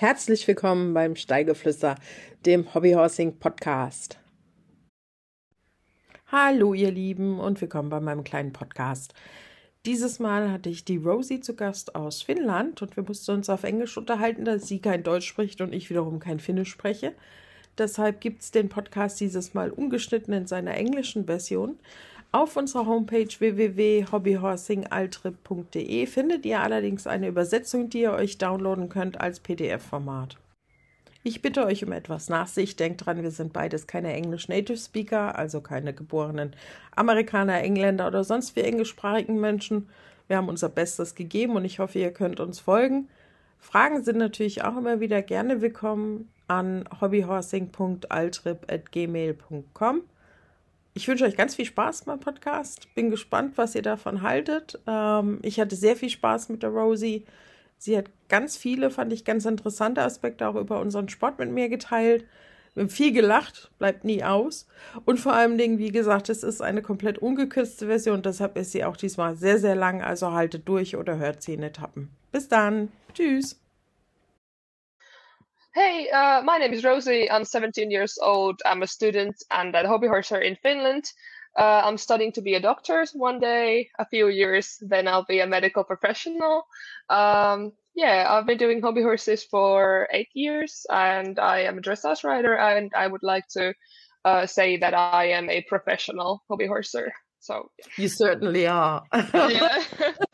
Herzlich willkommen beim Steigeflüster, dem Hobbyhorsing Podcast. Hallo ihr Lieben und willkommen bei meinem kleinen Podcast. Dieses Mal hatte ich die Rosie zu Gast aus Finnland und wir mussten uns auf Englisch unterhalten, da sie kein Deutsch spricht und ich wiederum kein Finnisch spreche. Deshalb gibt es den Podcast dieses Mal ungeschnitten in seiner englischen Version. Auf unserer Homepage www.hobbyhorsingaltrip.de findet ihr allerdings eine Übersetzung, die ihr euch downloaden könnt als PDF-Format. Ich bitte euch um etwas Nachsicht. Denkt dran, wir sind beides keine English Native Speaker, also keine geborenen Amerikaner, Engländer oder sonst wie englischsprachigen Menschen. Wir haben unser Bestes gegeben und ich hoffe, ihr könnt uns folgen. Fragen sind natürlich auch immer wieder gerne willkommen an hobbyhorsing.altrip.gmail.com. Ich wünsche euch ganz viel Spaß beim Podcast. Bin gespannt, was ihr davon haltet. Ähm, ich hatte sehr viel Spaß mit der Rosie. Sie hat ganz viele, fand ich, ganz interessante Aspekte auch über unseren Sport mit mir geteilt. Wir haben viel gelacht, bleibt nie aus. Und vor allen Dingen, wie gesagt, es ist eine komplett ungekürzte Version, deshalb ist sie auch diesmal sehr, sehr lang. Also haltet durch oder hört sie in Etappen. Bis dann. Tschüss. Hey, uh, my name is Rosie. I'm 17 years old. I'm a student and a hobby horser in Finland. Uh, I'm studying to be a doctor one day, a few years, then I'll be a medical professional. Um, yeah, I've been doing hobby horses for eight years and I am a dressage rider and I would like to uh, say that I am a professional hobby horser. So you certainly are. yeah.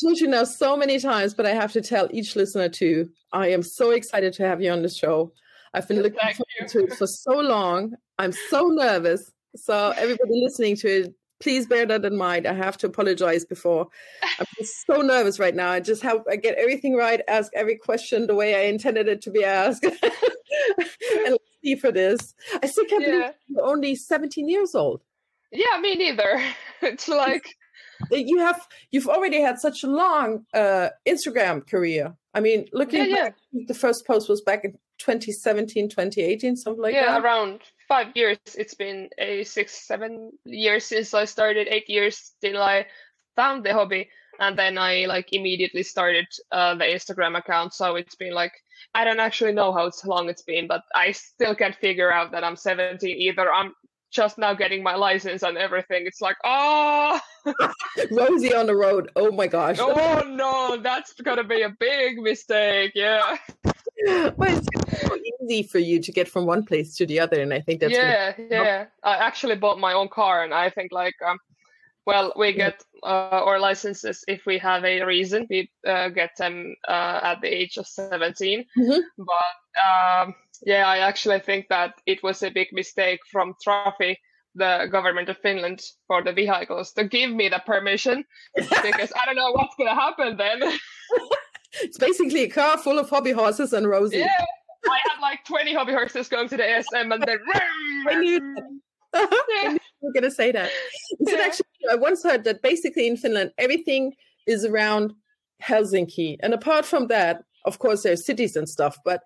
told you now so many times, but I have to tell each listener too. I am so excited to have you on the show. I've been looking forward you. to it for so long. I'm so nervous. So everybody listening to it, please bear that in mind. I have to apologize before. I'm just so nervous right now. I just hope I get everything right, ask every question the way I intended it to be asked. and let's see for this. I still can't yeah. believe you're only 17 years old. Yeah, me neither. It's like you have you've already had such a long uh, Instagram career. I mean, looking yeah, back, yeah. the first post was back in 2017, 2018, something like yeah, that. Yeah, around five years. It's been a six, seven years since I started. Eight years till I found the hobby, and then I like immediately started uh, the Instagram account. So it's been like I don't actually know how long it's been, but I still can't figure out that I'm 17 either. I'm just now getting my license and everything. It's like, oh, Rosie on the road. Oh my gosh. Oh no, that's gonna be a big mistake. Yeah. Well, it's so easy for you to get from one place to the other, and I think that's yeah, yeah. I actually bought my own car, and I think like um, well, we get uh, our licenses if we have a reason. We uh, get them uh, at the age of 17. Mm-hmm. But um, yeah, I actually think that it was a big mistake from Trafi, the government of Finland, for the vehicles to give me the permission because I don't know what's going to happen then. it's basically a car full of hobby horses and Rosie. Yeah. I had like 20 hobby horses going to the ASM and then. I knew. yeah we're going to say that. Yeah. actually, I once heard that basically in Finland, everything is around Helsinki. And apart from that, of course, there's cities and stuff, but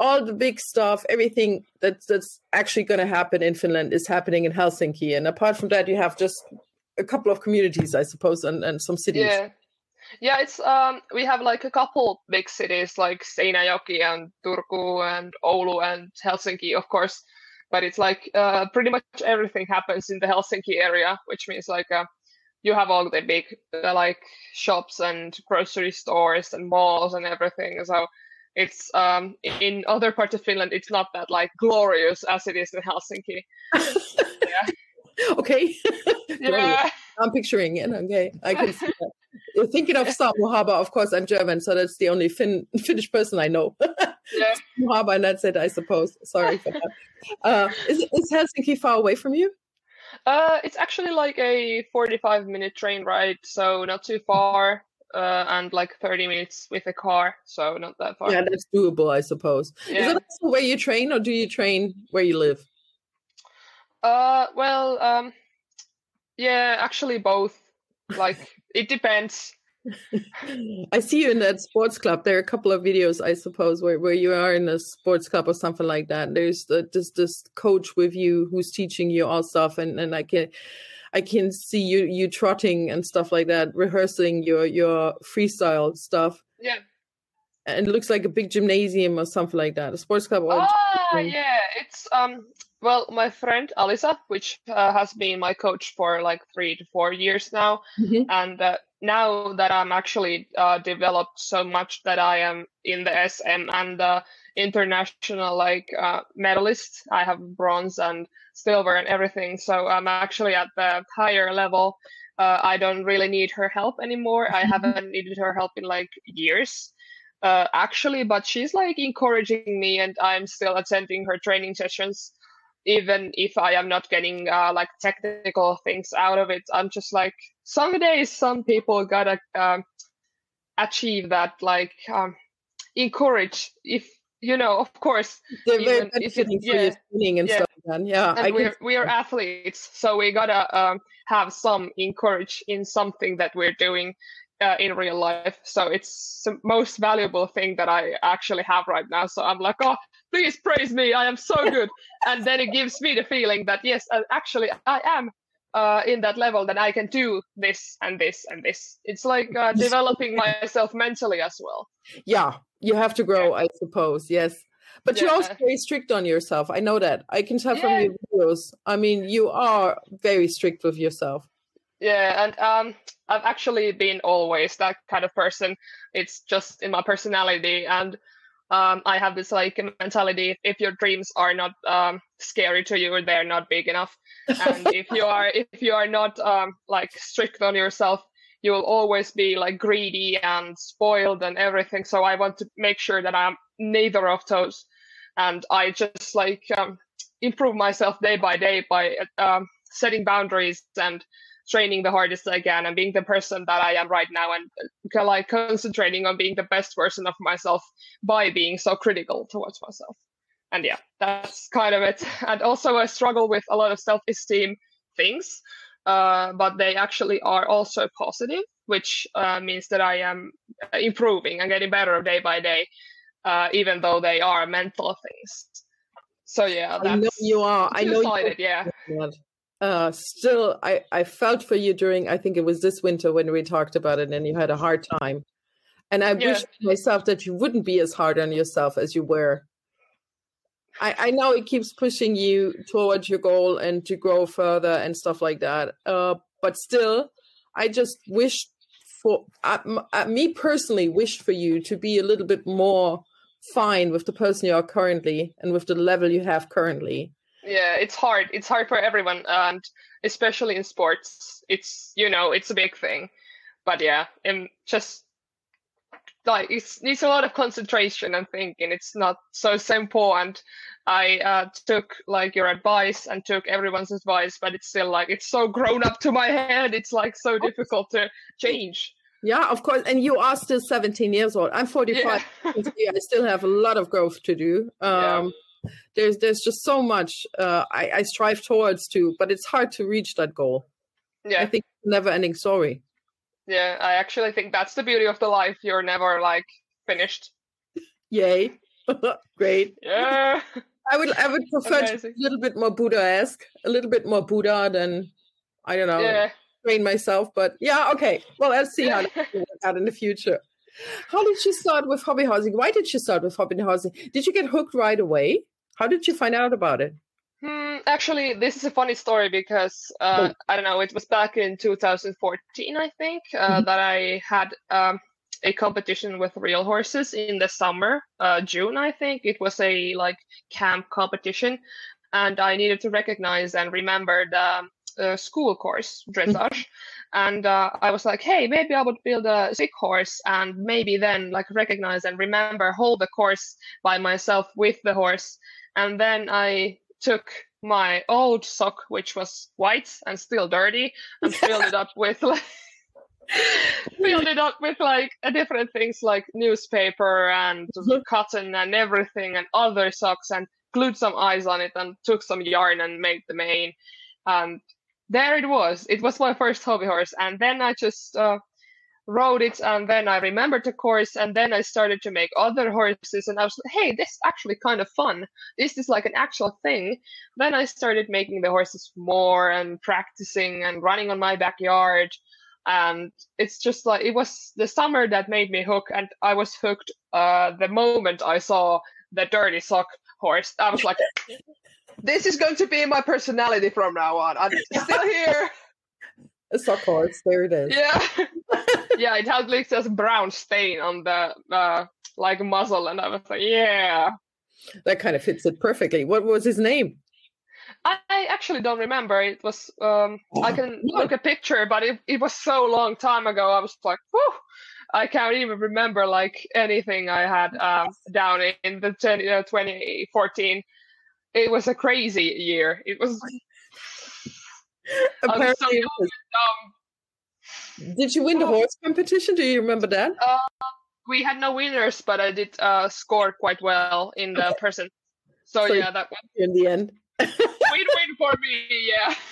all the big stuff, everything that's, that's actually going to happen in Finland is happening in Helsinki. And apart from that, you have just a couple of communities, I suppose, and, and some cities. Yeah. Yeah, it's um we have like a couple big cities like Seinäjoki and Turku and Oulu and Helsinki, of course but it's like uh, pretty much everything happens in the Helsinki area, which means like uh, you have all the big uh, like shops and grocery stores and malls and everything. So it's um, in other parts of Finland, it's not that like glorious as it is in Helsinki. yeah. Okay. yeah. I'm picturing it. Okay, I can see that. You're thinking of Samu Of course, I'm German, so that's the only Fin- Finnish person I know. yeah. Samu and that's it, I suppose. Sorry for that. Uh, is, is Helsinki far away from you? Uh, it's actually like a 45 minute train ride, so not too far. Uh, and like 30 minutes with a car, so not that far. Yeah, that's doable, I suppose. Yeah. Is that also where you train, or do you train where you live? Uh, well, um, yeah, actually both. Like it depends. I see you in that sports club. There are a couple of videos, I suppose, where, where you are in a sports club or something like that. There's the, this this coach with you who's teaching you all stuff, and, and I can I can see you you trotting and stuff like that, rehearsing your your freestyle stuff. Yeah. and it looks like a big gymnasium or something like that. A sports club. ah, yeah. It's um. Well, my friend Alisa, which uh, has been my coach for like three to four years now, mm-hmm. and uh, now that I'm actually uh, developed so much that I am in the SM and the international like uh, medalist. I have bronze and silver and everything. So I'm actually at the higher level. Uh, I don't really need her help anymore. I haven't needed her help in like years. Uh, actually, but she's like encouraging me, and I'm still attending her training sessions, even if I am not getting uh, like technical things out of it. I'm just like some days, some people gotta um, achieve that, like um, encourage if you know, of course, they're very benefiting for yeah, your and yeah. stuff. Then. Yeah, and we're we are athletes, so we gotta um, have some encourage in something that we're doing uh, in real life. So it's the most valuable thing that I actually have right now. So I'm like, oh, please praise me, I am so good, and then it gives me the feeling that yes, uh, actually I am uh, in that level that I can do this and this and this. It's like uh, developing myself mentally as well. Yeah, you have to grow, yeah. I suppose. Yes. But yeah. you're also very strict on yourself. I know that. I can tell yeah. from your videos. I mean, you are very strict with yourself. Yeah, and um, I've actually been always that kind of person. It's just in my personality, and um, I have this like mentality: if your dreams are not um, scary to you, they're not big enough. And if you are, if you are not um, like strict on yourself, you will always be like greedy and spoiled and everything. So I want to make sure that I'm neither of those, and I just like um, improve myself day by day by um, setting boundaries and training the hardest I can and being the person that I am right now and uh, like concentrating on being the best version of myself by being so critical towards myself. And yeah, that's kind of it. And also I struggle with a lot of self-esteem things uh, but they actually are also positive, which uh, means that I am improving and getting better day by day, uh, even though they are mental things. So yeah, I know you are. I know you. Yeah. Uh, still, I I felt for you during. I think it was this winter when we talked about it, and you had a hard time. And I yeah. wish myself that you wouldn't be as hard on yourself as you were I, I know it keeps pushing you towards your goal and to grow further and stuff like that. Uh, but still, I just wish for uh, uh, me personally wished for you to be a little bit more fine with the person you are currently and with the level you have currently. Yeah, it's hard. It's hard for everyone, and especially in sports, it's you know it's a big thing. But yeah, and just like it's needs a lot of concentration and thinking. It's not so simple. And I uh, took like your advice and took everyone's advice, but it's still like it's so grown up to my head. It's like so difficult to change. Yeah, of course. And you are still 17 years old. I'm 45. Yeah. I still have a lot of growth to do. Um, yeah. There's there's just so much uh, I, I strive towards to, but it's hard to reach that goal. Yeah, I think never ending story. Yeah, I actually think that's the beauty of the life. You're never like finished. Yay. Great. Yeah. I would I would prefer a little bit more Buddha-esque, a little bit more Buddha than I don't know, yeah. train myself. But yeah, okay. Well, let's see how that out in the future. How did you start with hobby horsing? Why did you start with hobby horsing? Did you get hooked right away? How did you find out about it? Hmm, actually, this is a funny story because uh, oh. I don't know. It was back in 2014, I think, uh, mm-hmm. that I had um, a competition with real horses in the summer, uh, June, I think. It was a like camp competition, and I needed to recognize and remember the uh, school course dressage. And uh, I was like, hey, maybe I would build a sick horse and maybe then like recognize and remember hold the course by myself with the horse. And then I took my old sock, which was white and still dirty, and filled it up with like filled it up with like different things like newspaper and mm-hmm. cotton and everything and other socks and glued some eyes on it and took some yarn and made the mane and there it was it was my first hobby horse and then i just uh, rode it and then I remembered the course and then I started to make other horses and I was like, hey, this is actually kind of fun. This is like an actual thing. Then I started making the horses more and practicing and running on my backyard. and it's just like it was the summer that made me hook and i was hooked uh the moment i saw the dirty sock horse i was like this is going to be my personality from now on. I'm still here. A sock horse there it is. Yeah. Yeah it had like this brown stain on the uh like muzzle and i was like yeah. That kind of fits it perfectly. What was his name? I actually don't remember. It was um, I can look a picture, but it, it was so long time ago. I was like, whew, I can't even remember like anything I had um, down in the 20, uh, 2014. It was a crazy year. It was. Apparently, was so did you win the horse competition? Do you remember that? Uh, we had no winners, but I did uh, score quite well in the okay. person. So, so yeah, that one in the end wait, wait for me. Yeah.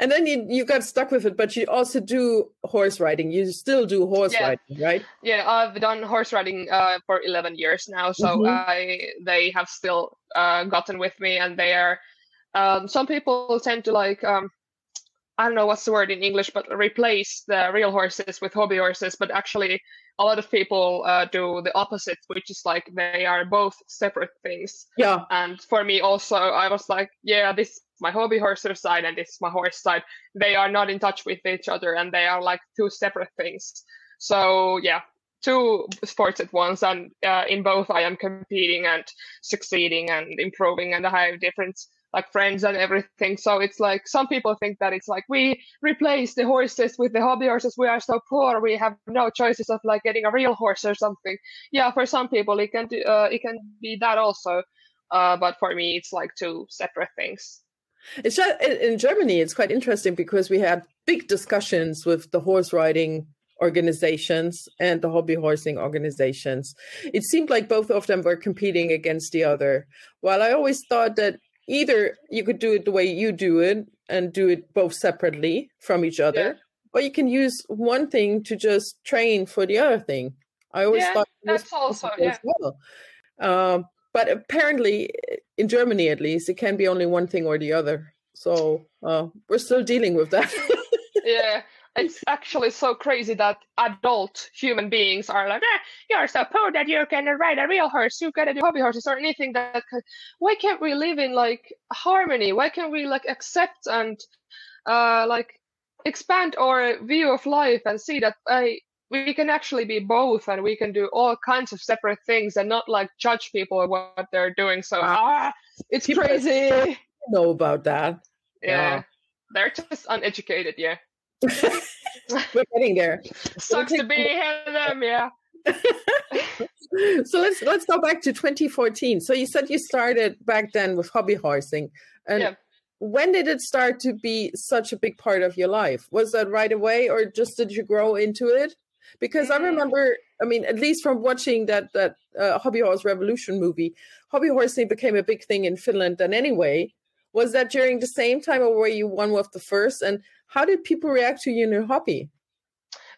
And then you you got stuck with it, but you also do horse riding. You still do horse yeah. riding, right? Yeah, I've done horse riding uh, for eleven years now, so mm-hmm. I they have still uh, gotten with me, and they are. Um, some people tend to like um, I don't know what's the word in English, but replace the real horses with hobby horses. But actually, a lot of people uh, do the opposite, which is like they are both separate things. Yeah. And for me also, I was like, yeah, this is my hobby horse side and this is my horse side. They are not in touch with each other and they are like two separate things. So yeah, two sports at once and uh, in both i am competing and succeeding and improving and i have different like friends and everything. So it's like some people think that it's like we replace the horses with the hobby horses. We are so poor. We have no choices of like getting a real horse or something. Yeah, for some people it can do, uh, it can be that also. Uh, but for me, it's like two separate things. It's just, in Germany. It's quite interesting because we had big discussions with the horse riding organizations and the hobby horsing organizations. It seemed like both of them were competing against the other. While I always thought that either you could do it the way you do it and do it both separately from each other, yeah. or you can use one thing to just train for the other thing. I always yeah, thought that's also yeah. well. Um, but apparently, in Germany at least, it can be only one thing or the other. So uh, we're still dealing with that. yeah, it's actually so crazy that adult human beings are like, eh, you're so poor that you can ride a real horse, you gotta do hobby horses or anything that. Could... Why can't we live in like harmony? Why can't we like accept and uh, like expand our view of life and see that I we can actually be both and we can do all kinds of separate things and not like judge people what they're doing. So ah, it's people crazy. Know about that? Yeah. yeah. They're just uneducated, yeah. We're getting there. Sucks to be ahead of them, yeah. so let's let's go back to 2014. So you said you started back then with hobby horsing, and yeah. when did it start to be such a big part of your life? Was that right away, or just did you grow into it? Because I mm. remember, I mean, at least from watching that that uh, hobby horse revolution movie, hobby horsing became a big thing in Finland. And anyway, was that during the same time, or were you one of the first? And how did people react to your new hobby?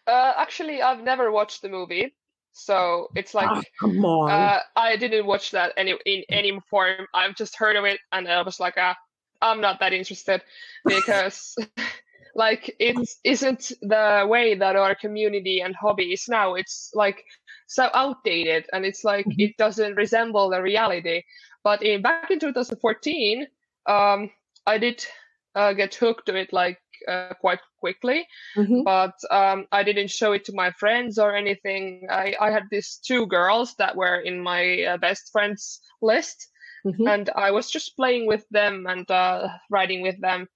Uh, actually, I've never watched the movie, so it's like oh, come on. Uh, I didn't watch that any in any form. I've just heard of it, and I was like, ah, I'm not that interested because. like it isn't the way that our community and hobby is now it's like so outdated and it's like mm-hmm. it doesn't resemble the reality but in back in 2014 um, i did uh, get hooked to it like uh, quite quickly, mm-hmm. but um, I didn't show it to my friends or anything. I, I had these two girls that were in my uh, best friends list, mm-hmm. and I was just playing with them and uh, riding with them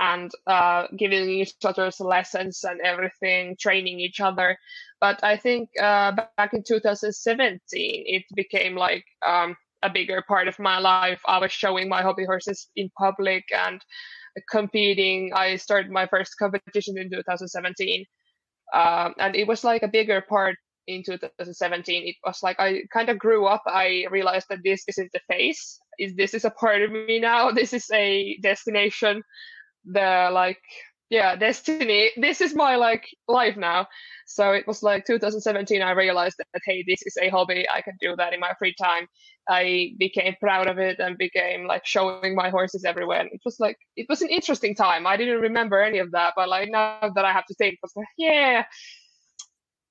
and uh, giving each other lessons and everything, training each other. But I think uh, back in 2017, it became like um, a bigger part of my life. I was showing my hobby horses in public and competing. I started my first competition in 2017, um, and it was like a bigger part in 2017. It was like I kind of grew up. I realized that this isn't the face. Is this is a part of me now? This is a destination. The like yeah, destiny. This is my like life now. So it was like 2017. I realized that hey, this is a hobby. I can do that in my free time. I became proud of it and became like showing my horses everywhere. And it was like it was an interesting time. I didn't remember any of that, but like now that I have to think, it was like yeah.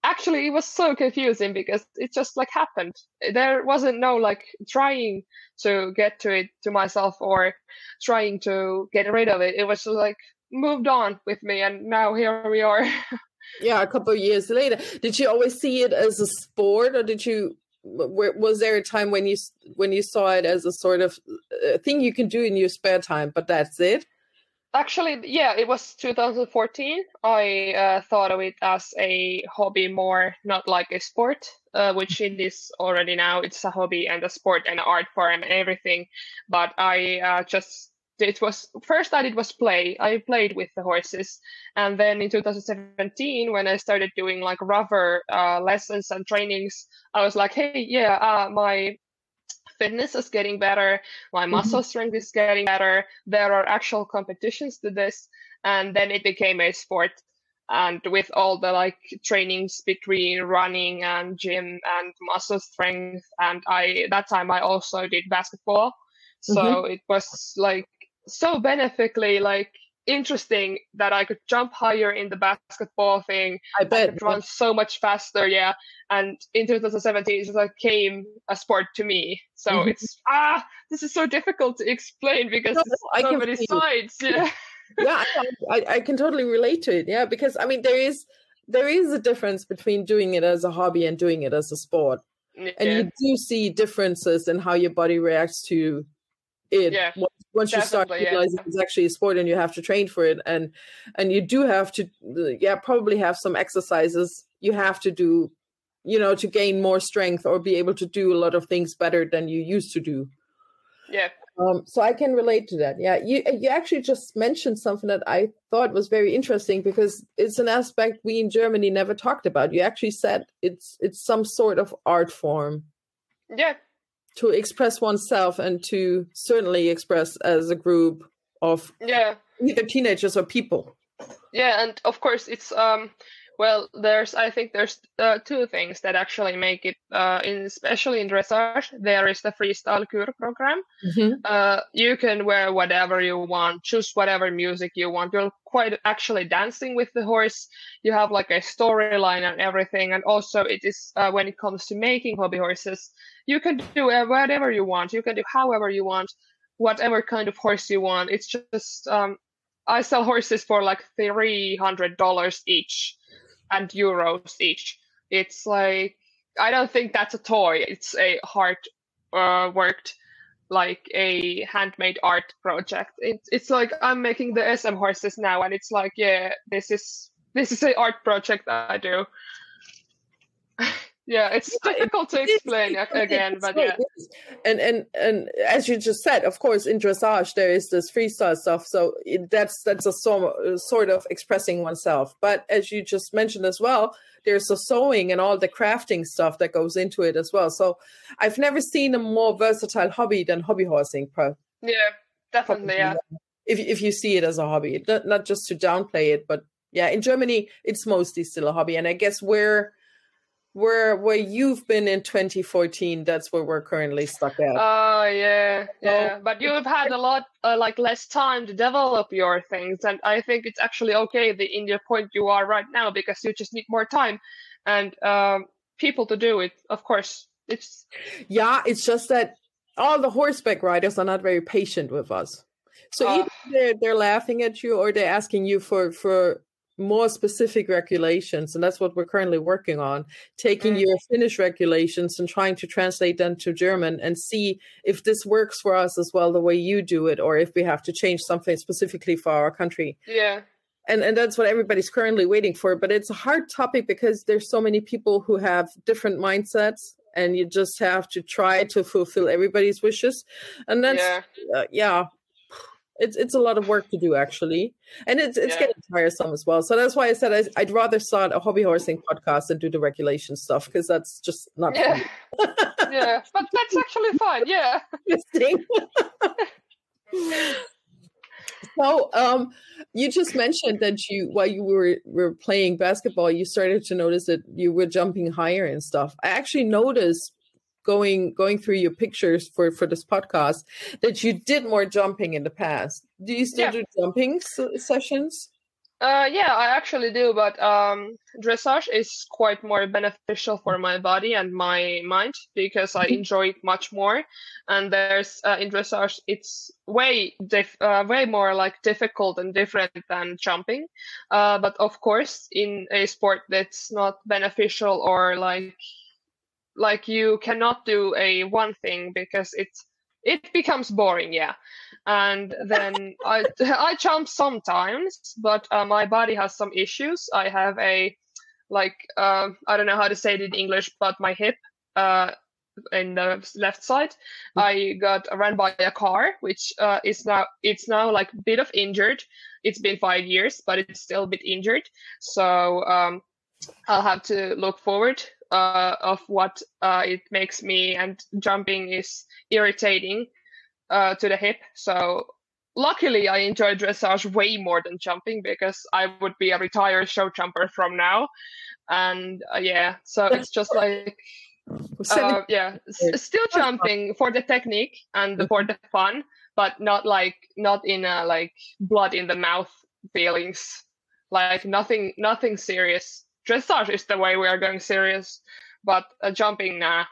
Actually, it was so confusing because it just like happened. There wasn't no like trying to get to it to myself or trying to get rid of it. It was just like moved on with me, and now here we are. yeah, a couple of years later. Did you always see it as a sport, or did you? Was there a time when you when you saw it as a sort of uh, thing you can do in your spare time, but that's it? Actually, yeah, it was 2014. I uh, thought of it as a hobby more, not like a sport, uh, which it is already now. It's a hobby and a sport and art form and everything. But I uh, just it was first I did was play. I played with the horses, and then in 2017, when I started doing like rougher uh, lessons and trainings, I was like, hey, yeah, uh, my fitness is getting better, my mm-hmm. muscle strength is getting better. There are actual competitions to this, and then it became a sport. And with all the like trainings between running and gym and muscle strength, and I that time I also did basketball. So mm-hmm. it was like so beneficially like interesting that I could jump higher in the basketball thing. I bet. I could run so much faster, yeah. And in 2017, it just like came a sport to me. So mm-hmm. it's ah, this is so difficult to explain because no, so many sides. Yeah. yeah, I, I can totally relate to it. Yeah, because I mean, there is there is a difference between doing it as a hobby and doing it as a sport. Yeah. And you do see differences in how your body reacts to it yeah, once you start realizing yeah. it's actually a sport and you have to train for it and and you do have to yeah probably have some exercises you have to do you know to gain more strength or be able to do a lot of things better than you used to do yeah um, so I can relate to that. Yeah, you you actually just mentioned something that I thought was very interesting because it's an aspect we in Germany never talked about. You actually said it's it's some sort of art form. Yeah, to express oneself and to certainly express as a group of yeah. either teenagers or people. Yeah and of course it's um well there's i think there's uh, two things that actually make it uh, in especially in dressage there is the freestyle Kür program. Mm-hmm. uh, you can wear whatever you want choose whatever music you want. You're quite actually dancing with the horse. You have like a storyline and everything. And also it is uh, when it comes to making hobby horses you can do whatever you want. You can do however you want whatever kind of horse you want. It's just um, i sell horses for like $300 each and euros each. It's like i don't think that's a toy. It's a hard uh, worked like a handmade art project. It, it's like i'm making the sm horses now and it's like yeah this is this is an art project that i do yeah it's difficult to explain again but yeah. and and and as you just said of course in dressage there is this freestyle stuff so it, that's that's a so, sort of expressing oneself. But as you just mentioned as well there's the sewing and all the crafting stuff that goes into it as well. So i've never seen a more versatile hobby than hobby horsing pro yeah definitely yeah. If, if you see it as a hobby not, not just to downplay it but yeah in germany it's mostly still a hobby. And i guess where where where you've been in 2014 that's where we're currently stuck at. Oh yeah yeah so, but you've had a lot uh, like less time to develop your things and i think it's actually okay the in your point you are right now because you just need more time and um, people to do it of course. It's yeah it's just that all the horseback riders are not very patient with us. So uh, either they're, they're laughing at you or they're asking you for for more specific regulations and that's what we're currently working on taking mm. your finnish regulations and trying to translate them to german and see if this works for us as well the way you do it or if we have to change something specifically for our country. Yeah. And and that's what everybody's currently waiting for but it's a hard topic because there's so many people who have different mindsets and you just have to try to fulfill everybody's wishes and that's yeah, uh, yeah it's it's a lot of work to do actually, and it's it's yeah. getting tiresome as well. So that's why I said I, would rather start a hobby horsing podcast and do the regulation stuff because that's just not. Yeah, yeah, but that's actually fine. Yeah. so um, you just mentioned that you while you were were playing basketball, you started to notice that you were jumping higher and stuff. I actually noticed going going through your pictures for for this podcast that you did more jumping in the past. Do you still yeah. do jumping sessions? Uh, yeah, I actually do, but um, dressage is quite more beneficial for my body and my mind because I mm-hmm. enjoy it much more. And there's uh, in dressage, it's way dif- uh, way more like difficult and different than jumping. Uh, but of course, in a sport that's not beneficial or like like you cannot do a one thing because it's it becomes boring. Yeah and then I I jump sometimes, but uh, my body has some issues. I have a like uh, I don't know how to say it in English, but my hip uh, in the left side, mm. I got run by a car, which uh, is now it's now like a bit of injured. It's been five years, but it's still a bit injured. So um, I'll have to look forward uh, of what uh, it makes me, and jumping is irritating uh, to the hip. So luckily, I enjoy dressage way more than jumping because I would be a retired show jumper from now. And uh, yeah, so it's just like uh, yeah, s- still jumping for the technique and for the fun, but not like not in a like blood in the mouth feelings. Like nothing, nothing serious. Dressage is the way we are going serious, but uh, jumping, nah,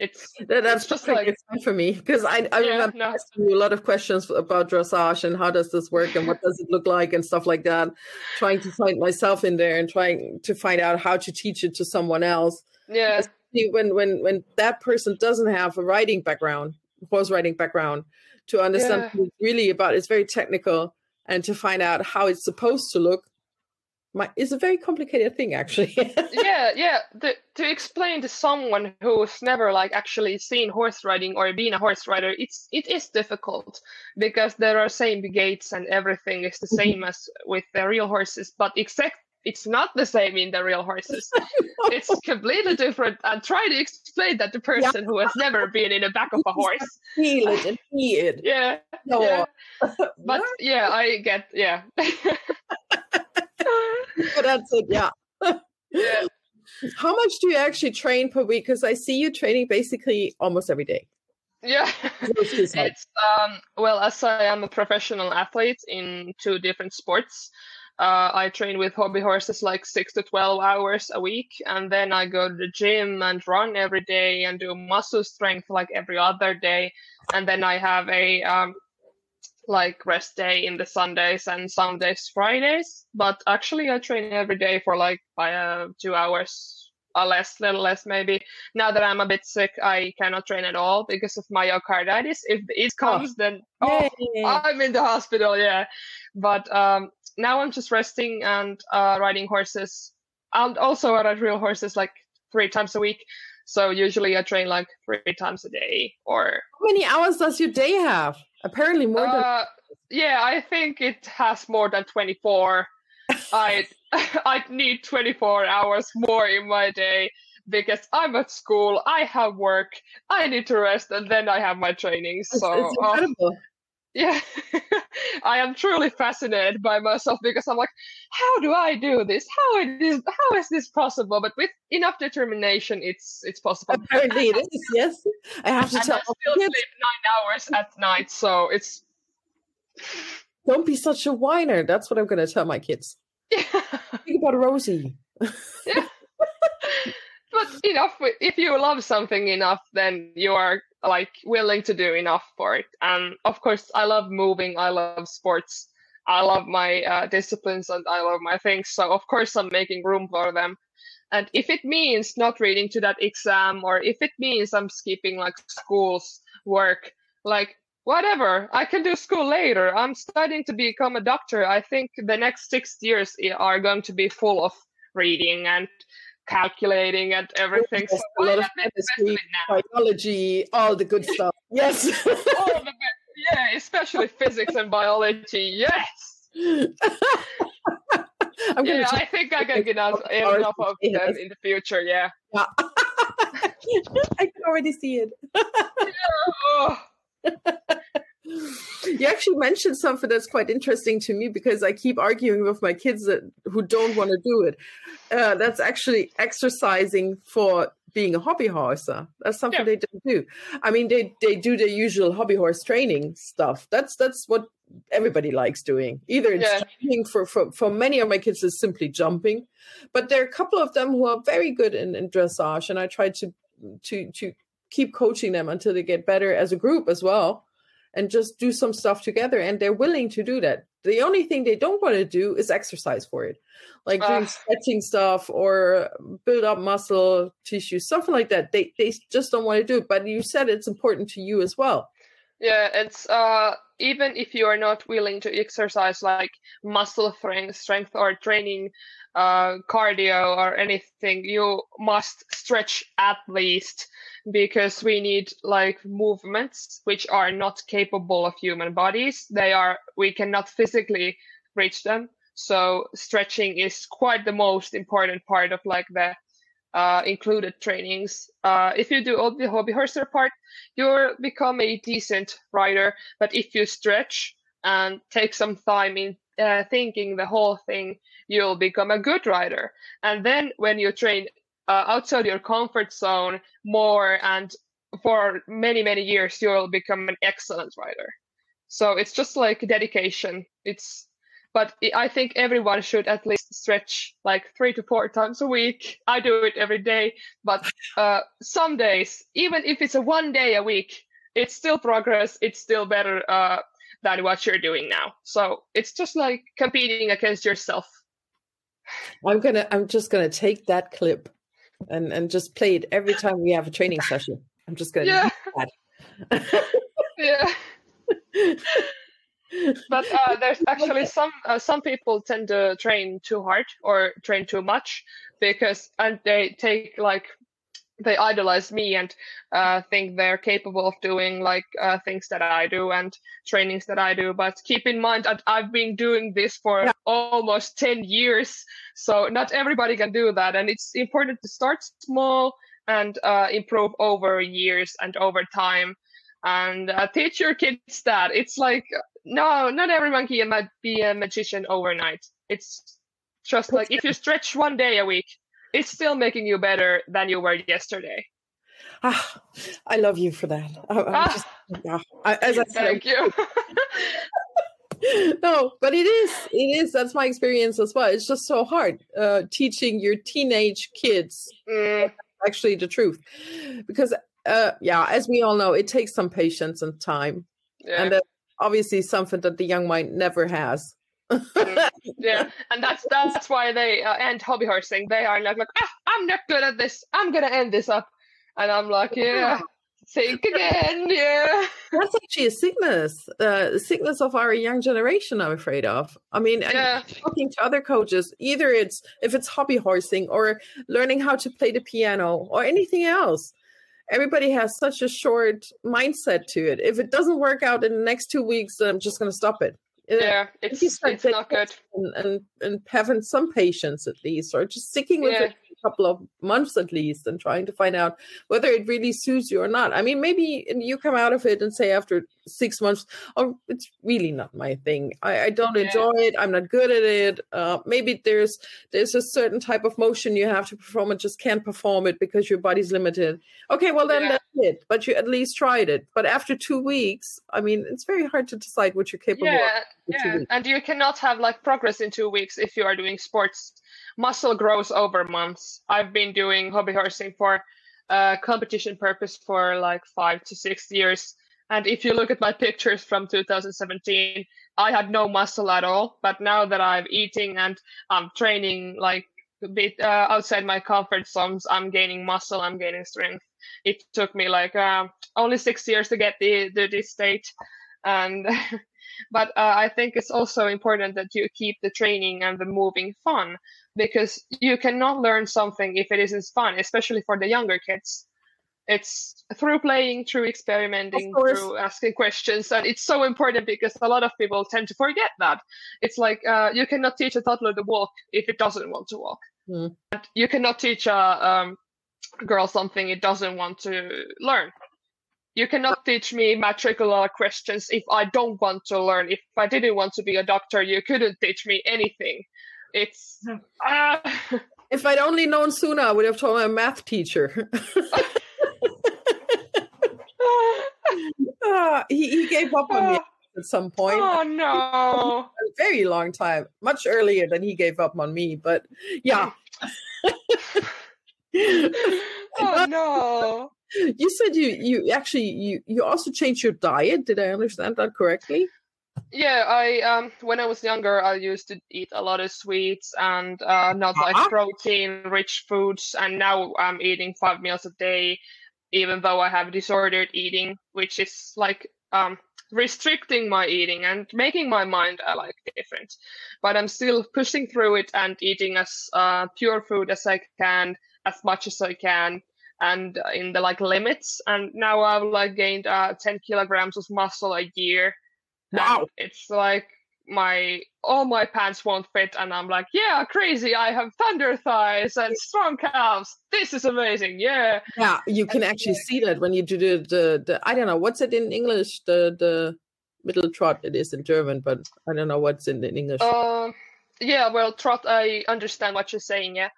it's that's just like it's fun for me because I, I yeah, remember no. asking you a lot of questions about dressage and how does this work and what does it look like and stuff like that. Trying to find myself in there and trying to find out how to teach it to someone else. Yeah. When when when that person doesn't have a writing background, horse riding background, to understand yeah. really about, it's very technical, and to find out how it's supposed to look my it's a very complicated thing actually yeah yeah the, to explain to someone who's never like actually seen horse riding or been a horse rider it's it is difficult because there are same gaits and everything is the same as with the real horses but except it's not the same in the real horses. it's completely different. And try to explain that to person yeah. who has never been in the back of a horse. Feel it and feel it. Yeah. No. yeah. But yeah, I get yeah. that's it. Yeah. yeah. How much do you actually train per week? Because I see you training basically almost every day. Yeah, it's um, well as I am a professional athlete in two different sports. Uh, I train with hobby horses like six to twelve hours a week, and then I go to the gym and run every day and do muscle strength like every other day, and then I have a um, like rest day in the Sundays and some days Fridays. But actually, I train every day for like by uh, two hours, or less, little less maybe. Now that I'm a bit sick, I cannot train at all because of myocarditis. If it oh, comes, oh. then oh, I'm in the hospital. Yeah, but um, now I'm just resting and uh, riding horses, and also I ride real horses like three times a week. So usually I train like three times a day. Or how many hours does your day have? Apparently more than. Uh, yeah, I think it has more than 24. I I need 24 hours more in my day because I'm at school, I have work, I need to rest, and then I have my training. So it's, it's incredible. Yeah, I am truly fascinated by myself because I'm like, how do I do this? How it is? How is this possible? But with enough determination, it's it's possible. Apparently, it is. Yes, I have to and tell. I still sleep nine hours at night, so it's. Don't be such a whiner. That's what I'm going to tell my kids. Yeah. Think about Rosie. yeah. but enough. If you love something enough, then you are like willing to do enough for it. And of course, I love moving. I love sports. I love my uh, disciplines and I love my things. So of course, I'm making room for them. And if it means not reading to that exam, or if it means I'm skipping like school's work, like whatever, I can do school later. I'm studying to become a doctor. I think the next six years are going to be full of reading and calculating and everything. Yes, so a lot of chemistry, biology, all the good stuff. Yes. all the yeah, especially physics and biology. Yes. I'm yeah, I think I can get enough, enough of yes. them in the future. Yeah. yeah. I can already see it. yeah, oh. you actually mentioned something that's quite interesting to me because I keep arguing with my kids that who don't want to do it. Uh, that's actually exercising for being a hobby horser. That's something yeah. they don't do. I mean, they they do their usual hobby horse training stuff. That's that's what everybody likes doing. Either it's yeah. jumping for, for for many of my kids is simply jumping, but there are a couple of them who are very good in, in dressage, and I try to to to keep coaching them until they get better as a group as well and just do some stuff together and they're willing to do that. The only thing they don't want to do is exercise for it like uh, doing stretching stuff or build up muscle tissue something like that. They they just don't want to do it but you said it's important to you as well. Yeah it's uh even if you are not willing to exercise like muscle strength, strength or training uh, cardio or anything, you must stretch at least because we need like movements which are not capable of human bodies. They are, we cannot physically reach them. So stretching is quite the most important part of like the uh, included trainings. Uh, if you do all the hobby horser part, you'll become a decent rider. But if you stretch and take some time in uh, thinking the whole thing, you'll become a good rider. And then when you train uh, outside your comfort zone more and for many, many years, you'll become an excellent rider. So it's just like dedication. It's, but I think everyone should at least stretch like three to four times a week. I do it every day, but uh, some days, even if it's a one day a week, it's still progress. It's still better uh, than what you're doing now. So it's just like competing against yourself. I'm gonna I'm just gonna take that clip and and just play it every time we have a training session. I'm just gonna yeah. yeah. but uh, there's actually some uh, some people tend to train too hard or train too much because and they take like they idolize me and uh, think they're capable of doing like uh, things that I do and trainings that I do. But keep in mind that I've been doing this for yeah. almost 10 years. So not everybody can do that. And it's important to start small and uh, improve over years and over time. And uh, teach your kids that it's like, no, not everyone can be a magician overnight. It's just like if you stretch one day a week, it's still making you better than you were yesterday. Ah, I love you for that. I, ah, just, yeah, I, as I said, thank you. no, but it is. It is. That's my experience as well. It's just so hard uh, teaching your teenage kids. Mm. Actually, the truth, because uh, yeah, as we all know, it takes some patience and time, yeah. and that's obviously something that the young mind never has. Yeah, and that's that's why they uh, end hobby horsing. They are like, like ah, I'm not good at this. I'm gonna end this up, and I'm like, yeah, think again, yeah. That's actually a sickness, uh, sickness of our young generation. I'm afraid of. I mean, yeah. talking to other coaches, either it's if it's hobby horsing or learning how to play the piano or anything else. Everybody has such a short mindset to it. If it doesn't work out in the next two weeks, then I'm just going to stop it Uh, yeah, it's, it's not good. And, and, and having some patience at least, or just sticking with yeah. it a couple of months at least, and trying to find out whether it really suits you or not. I mean, maybe you come out of it and say after six months, oh, it's really not my thing. I, I don't yeah. enjoy it. I'm not good at it. Uh, maybe there's there's a certain type of motion you have to perform and just can't perform it because your body's limited. Okay, well then yeah. that's it. But you at least tried it. But after two weeks, I mean, it's very hard to decide what you're capable yeah, of. Yeah, and you cannot have like progress in two weeks if you are doing sports. Muscle grows over months. I've been doing hobby horsing for uh, competition purpose for like five to six years and if you look at my pictures from 2017, I had no muscle at all. But now that I'm eating and I'm training like a bit uh, outside my comfort zones, I'm gaining muscle, I'm gaining strength. It took me like uh, only six years to get the, the this state. And but uh, I think it's also important that you keep the training and the moving fun because you cannot learn something if it isn't fun, especially for the younger kids it's through playing through experimenting through asking questions and it's so important because a lot of people tend to forget that it's like uh, you cannot teach a toddler to walk if it doesn't want to walk mm. and you cannot teach a um, girl something it doesn't want to learn you cannot teach me matricular questions if I don't want to learn. If I didn't want to be a doctor, you couldn't teach me anything. It's. Uh... If I'd only known sooner, I would have told my math teacher. uh, he, he gave up on me at some point. Oh no! A very long time, much earlier than he gave up on me. But yeah. oh no! You said you you actually you you also changed your diet. Did I understand that correctly? Yeah, I um when I was younger, I used to eat a lot of sweets and uh, not like uh-huh. protein-rich foods, and now I'm eating five meals a day, even though I have disordered eating, which is like um restricting my eating and making my mind uh, like different. But I'm still pushing through it and eating as uh, pure food as I can, as much as I can, and uh, in the like limits. And now I've like gained uh, 10 kilograms of muscle a year. Wow! It's like my all my pants won't fit and i'm like yeah crazy i have thunder thighs and strong calves. This is amazing yeah. Yeah you can actually see that when you do the, the, the i don't know what's it in english? The the middle trot it is in german but i don't know what's in, in english. Uh, yeah well trot i understand what you're saying yeah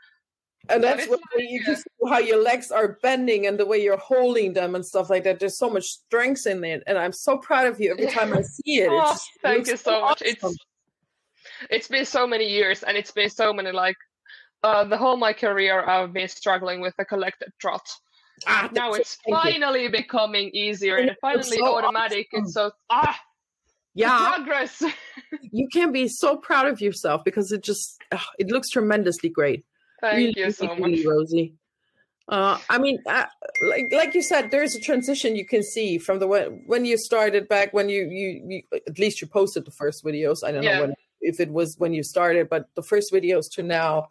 and that's what you see how your legs are bending and the way you're holding them and stuff like that. There's so much strength in it, and I'm so proud of you every time I see it. oh, just, thank you so, so much. Awesome. It's it's been so many years, and it's been so many like uh, the whole my career. I've been struggling with the collected trot. Ah, now it's finally you. becoming easier and finally so automatic. Awesome. It's so ah yeah progress. you can be so proud of yourself because it just it looks tremendously great. Thank really, you so much, Rosie. Uh, I mean, uh, like like you said, there's a transition you can see from the when when you started back when you you, you at least you posted the first videos. I don't yeah. know when if it was when you started, but the first videos to now,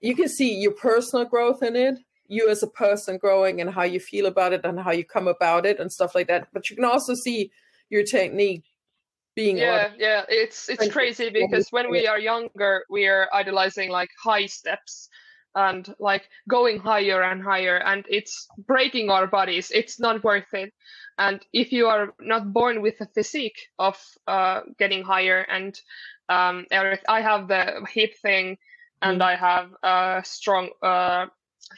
you can see your personal growth in it, you as a person growing and how you feel about it and how you come about it and stuff like that. But you can also see your technique being yeah yeah it's it's crazy because when we are younger we are idolizing like high steps and like going higher and higher and it's breaking our bodies. It's not worth it. And if you are not born with a physique of uh, getting higher and um, i have the hip thing and mm. i have uh, strong uh,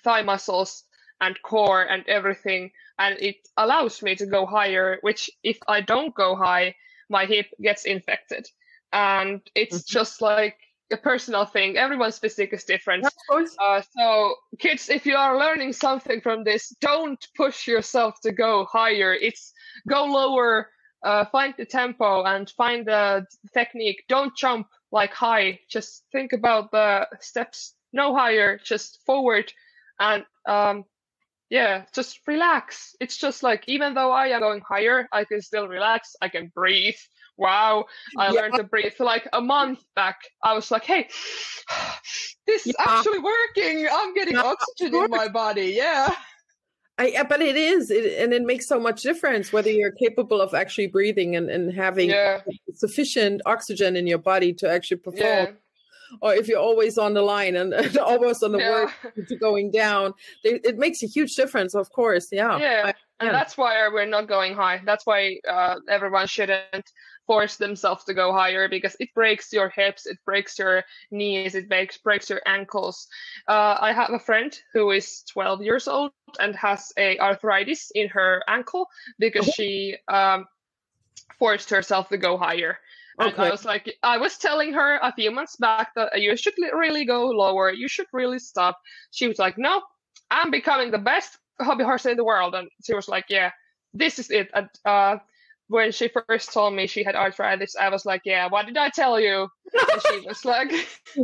thigh muscles and core and everything and it allows me to go higher which if i don't go high my hip gets infected and it's mm-hmm. just like a personal thing. Everyone's physique is different. Uh, so, kids, if you are learning something from this, don't push yourself to go higher. It's go lower, uh, find the tempo and find the technique. Don't jump like high. Just think about the steps. No higher, just forward, and um, yeah, just relax. It's just like even though I am going higher, I can still relax. I can breathe wow, I yeah. learned to breathe like a month back. I was like, hey, this yeah. is actually working. I'm getting yeah, oxygen in my body. Yeah. I, but it is, it, and it makes so much difference whether you're capable of actually breathing and, and having sufficient oxygen in your body to actually perform or if you're always on the line and, and almost on the yeah. to going down, they, it makes a huge difference, of course. Yeah. Yeah. I, and that's why we're not going high. That's why uh, everyone shouldn't force themselves to go higher because it breaks your hips, it breaks your knees, it breaks breaks your ankles. Uh, I have a friend who is 12 years old and has a arthritis in her ankle because she um, forced herself to go higher. And okay. I was like, I was telling her a few months back that you should really go lower. You should really stop. She was like, no, I'm becoming the best hobby horse in the world. And she was like, yeah, this is it. And, uh, when she first told me she had arthritis, I was like, yeah, what did I tell you? And she was like,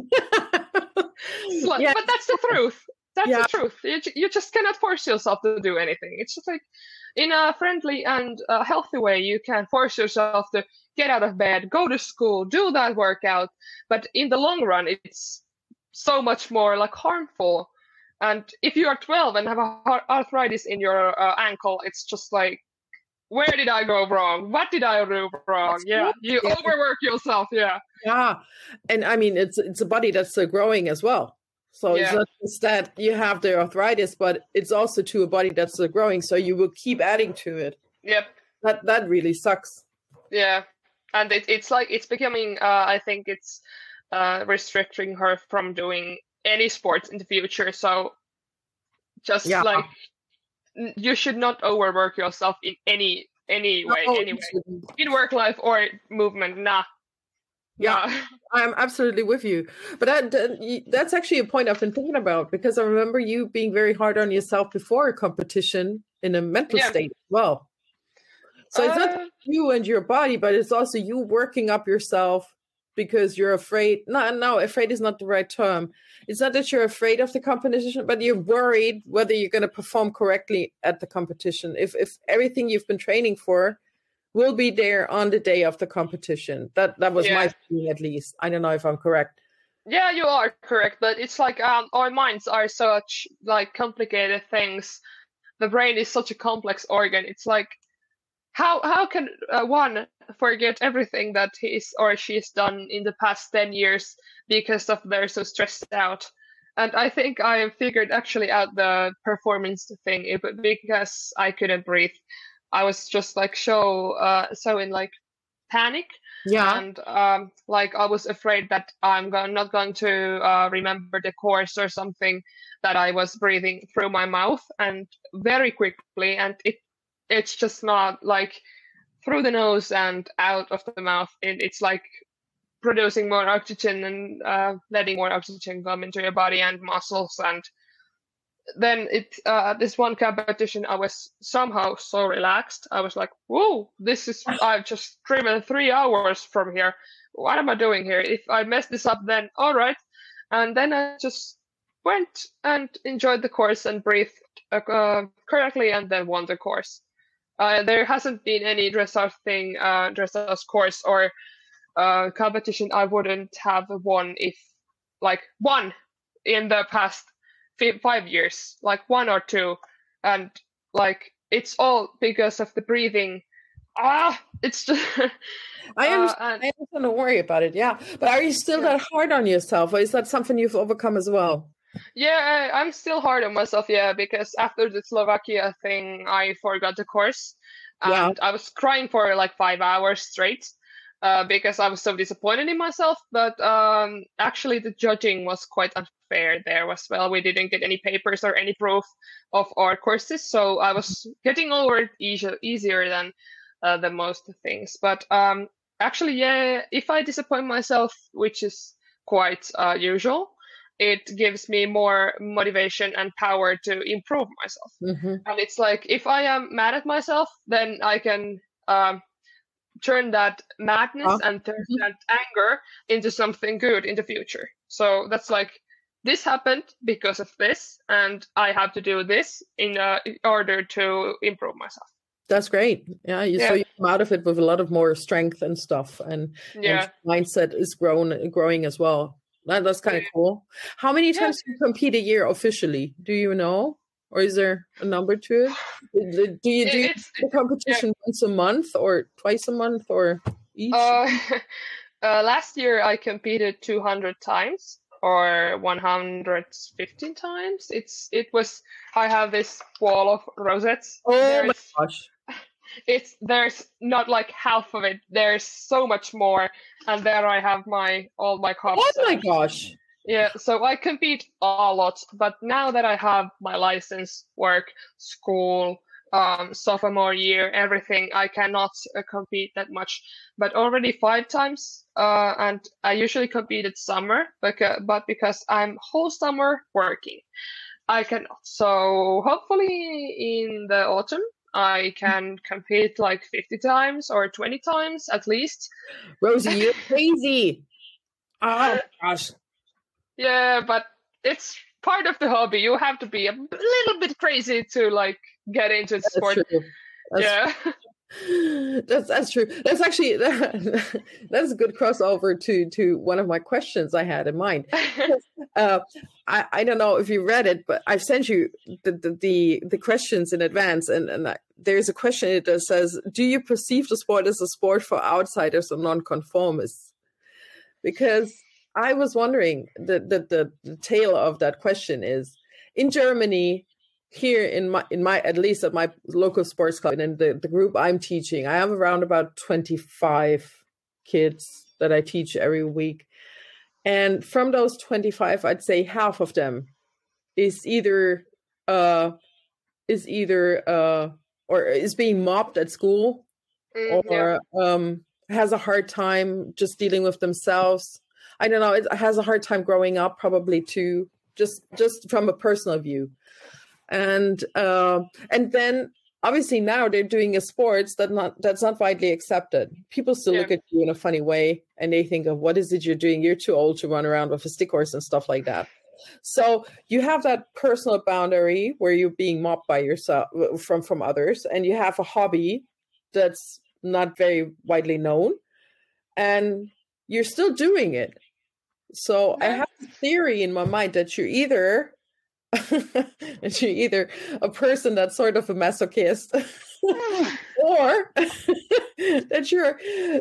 like yeah. but that's the truth. That's yeah. the truth. You, you just cannot force yourself to do anything. It's just like in a friendly and uh, healthy way, you can force yourself to get out of bed, go to school, do that workout. But in the long run, it's so much more like harmful. And if you are 12 and have arthritis in your uh, ankle, it's just like, where did I go wrong? What did I do wrong? Yeah, you overwork yourself. Yeah. Yeah, and I mean it's it's a body that's uh, growing as well. So yeah. it's not just that you have the arthritis, but it's also to a body that's uh, growing. So you will keep adding to it. Yep. That that really sucks. Yeah, and it, it's like it's becoming. Uh, I think it's uh, restricting her from doing any sports in the future. So just yeah. like you should not overwork yourself in any any way, oh, anyway, in work life or movement. Nah. Yeah, I'm absolutely with you. But that, that's actually a point I've been thinking about because I remember you being very hard on yourself before a competition in a mental yeah. state as well. So it's not uh you and your body, but it's also you working up yourself because you're afraid. No, no, afraid is not the right term. It's not that you're afraid of the competition, but you're worried whether you're going to perform correctly at the competition. If if everything you've been training for will be there on the day of the competition. That that was yeah. my feeling at least. I don't know if I'm correct. Yeah, you are correct, but it's like um, our minds are such like complicated things. The brain is such a complex organ. It's like how how can uh, one forget everything that he's or she's done in the past 10 years because of they're so stressed out and i think i figured actually out the performance thing because i couldn't breathe i was just like so uh so in like panic yeah and um like i was afraid that i'm go- not going to uh, remember the course or something that i was breathing through my mouth and very quickly and it it's just not like through the nose and out of the mouth. It, it's like producing more oxygen and uh, letting more oxygen come into your body and muscles. And then it uh, this one competition, I was somehow so relaxed. I was like, "Whoa, this is I've just driven three hours from here. What am I doing here? If I mess this up, then all right." And then I just went and enjoyed the course and breathed uh, correctly, and then won the course. Uh, there hasn't been any dressage thing, uh, dressage course or uh, competition I wouldn't have won if, like, one in the past five years, like one or two, and like it's all because of the breathing. Ah, it's just. I uh, understand. I understand. Don't worry about it. Yeah, but are you still yeah. that hard on yourself, or is that something you've overcome as well? Yeah, I, am still hard on myself. Yeah, because after the Slovakia thing, I forgot the course, and yeah. I was crying for like five hours straight. Uh, because I was so disappointed in myself, but um, actually the judging was quite unfair there as well. We didn't get any papers or any proof of our courses, so I was getting over it easier, easier than uh, the most things. But um, actually, yeah, if I disappoint myself, which is quite uh, usual, it gives me more motivation and power to improve myself. Mm-hmm. And it's like if I am mad at myself, then I can um, turn that madness oh. and turn that anger into something good in the future. So that's like this happened because of this, and I have to do this in, uh, in order to improve myself. That's great. Yeah, you, yeah. so you come out of it with a lot of more strength and stuff, and, yeah. and mindset is grown growing as well. That, that's kind of cool. How many times yeah. do you compete a year officially? Do you know? Or is there a number to it? Do you do the competition yeah. once a month or twice a month or each? Uh, uh, last year I competed 200 times or 115 times. It's it was I have this wall of rosettes. Oh There's, my gosh! it's there's not like half of it. There's so much more, and there I have my all my cups. Oh my gosh! Yeah, so I compete a lot, but now that I have my license, work, school, um, sophomore year, everything, I cannot uh, compete that much. But already five times, uh, and I usually compete at summer, because, but because I'm whole summer working, I cannot. So hopefully in the autumn, I can compete like 50 times or 20 times at least. Rosie, you're crazy. oh gosh. Yeah, but it's part of the hobby. You have to be a little bit crazy to like get into the sport. yeah. that's that's true. That's actually that, that's a good crossover to to one of my questions I had in mind. uh, I I don't know if you read it, but I've sent you the the the, the questions in advance, and and I, there's a question that says, "Do you perceive the sport as a sport for outsiders or nonconformists?" Because I was wondering the the the, the tail of that question is in Germany here in my in my at least at my local sports club and in the, the group I'm teaching, I have around about 25 kids that I teach every week. And from those 25, I'd say half of them is either uh is either uh or is being mobbed at school mm, or yeah. um has a hard time just dealing with themselves. I don't know, it has a hard time growing up probably too just just from a personal view and uh, and then obviously now they're doing a sports that not that's not widely accepted. People still yeah. look at you in a funny way, and they think of what is it you're doing? You're too old to run around with a stick horse and stuff like that. So you have that personal boundary where you're being mobbed by yourself from from others, and you have a hobby that's not very widely known, and you're still doing it. So I have a theory in my mind that you're either and you're either a person that's sort of a masochist or that you're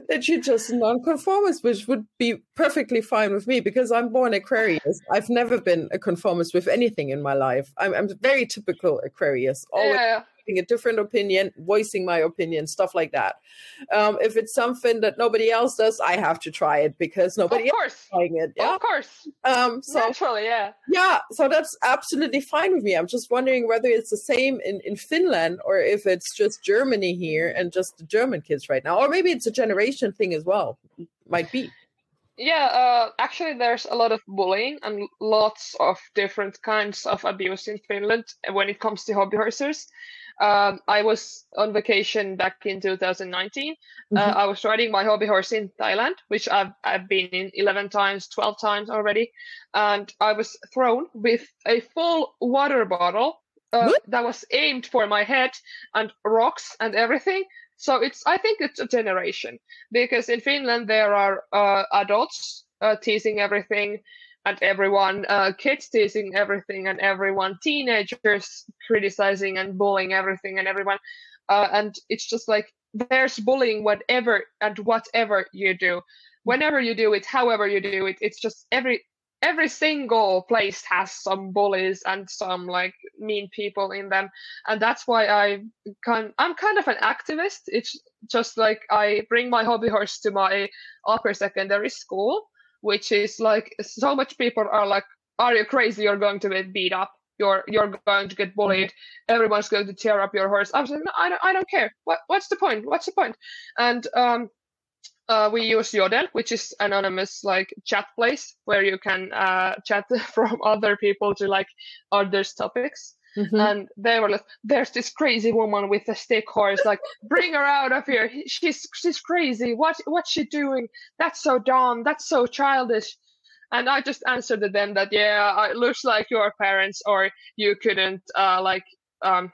that you're just nonconformist which would be perfectly fine with me because i'm born aquarius. I've never been a conformist with anything in my life. I'm, I'm very typical aquarius always yeah having a different opinion, voicing my opinion, stuff like that. Um, if it's something that nobody else does, I have to try it because nobody of course. else is trying it. Yeah? Of course. Um, so, Naturally, yeah. Yeah, so that's absolutely fine with me. I'm just wondering whether it's the same in, in Finland or if it's just Germany here and just the German kids right now. Or maybe it's a generation thing as well. Might be. Yeah, uh, actually, there's a lot of bullying and lots of different kinds of abuse in Finland when it comes to hobby horsers. Um, I was on vacation back in 2019. Uh, mm-hmm. Uh, I was riding my hobby horse in Thailand, which I've, I've been in 11 times, 12 times already. And I was thrown with a full water bottle uh, that was aimed for my head and rocks and everything. So it's, I think it's a generation because in Finland there are uh, adults uh, teasing everything and everyone, uh, kids teasing everything and everyone, teenagers criticizing and bullying everything and everyone. Uh, and it's just like there's bullying whatever and whatever you do. Whenever you do it, however you do it, it's just every every single place has some bullies and some like mean people in them and that's why i can i'm kind of an activist it's just like i bring my hobby horse to my upper secondary school which is like so much people are like, "Are you crazy? You're going to get beat up. You're you're going to get bullied. Everyone's going to tear up your horse." I was like, no, I don't I don't care. What what's the point? What's the point? And um, uh, we use Jodel, which is anonymous like chat place where you can uh, chat from other people to like others topics. Mm-hmm. And they were like, "There's this crazy woman with a stick horse. Like, bring her out of here. She's she's crazy. What what's she doing? That's so dumb. That's so childish." And I just answered to them that, "Yeah, it looks like your parents, or you couldn't uh, like um,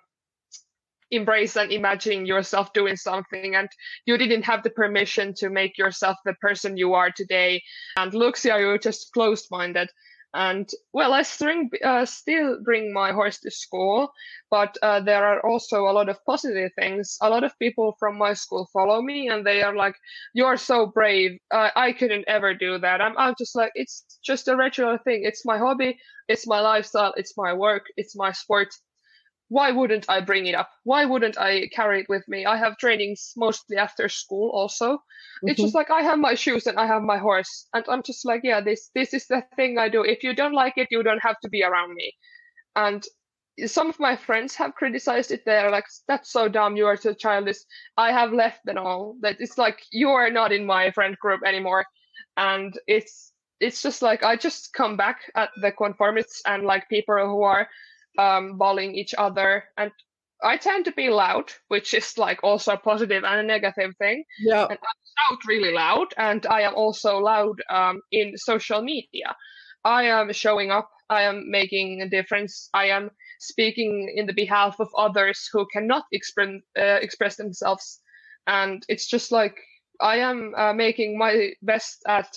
embrace and imagine yourself doing something and you didn't have the permission to make yourself the person you are today and luxia you're just closed minded and well, I string, uh, still bring my horse to school, but uh, there are also a lot of positive things. A lot of people from my school follow me, and they are like, "You're so brave. Uh, I couldn't ever do that." I'm, I'm just like, it's just a regular thing. It's my hobby. It's my lifestyle. It's my work. It's my sport why wouldn't I bring it up? Why wouldn't I carry it with me? I have trainings mostly after school also. Mm-hmm. It's just like I have my shoes and I have my horse. And I'm just like, yeah, this this is the thing I do. If you don't like it, you don't have to be around me. And some of my friends have criticized it. They're like, that's so dumb, you are so childish. I have left them all. That it's like you are not in my friend group anymore. And it's it's just like I just come back at the conformists and like people who are um, bullying each other. And I tend to be loud, which is like also a positive and a negative thing. Yeah. And I shout really loud, and I am also loud um, in social media. I am showing up. I am making a difference. I am speaking in the behalf of others who cannot express uh, express themselves, and it's just like I am uh, making my best at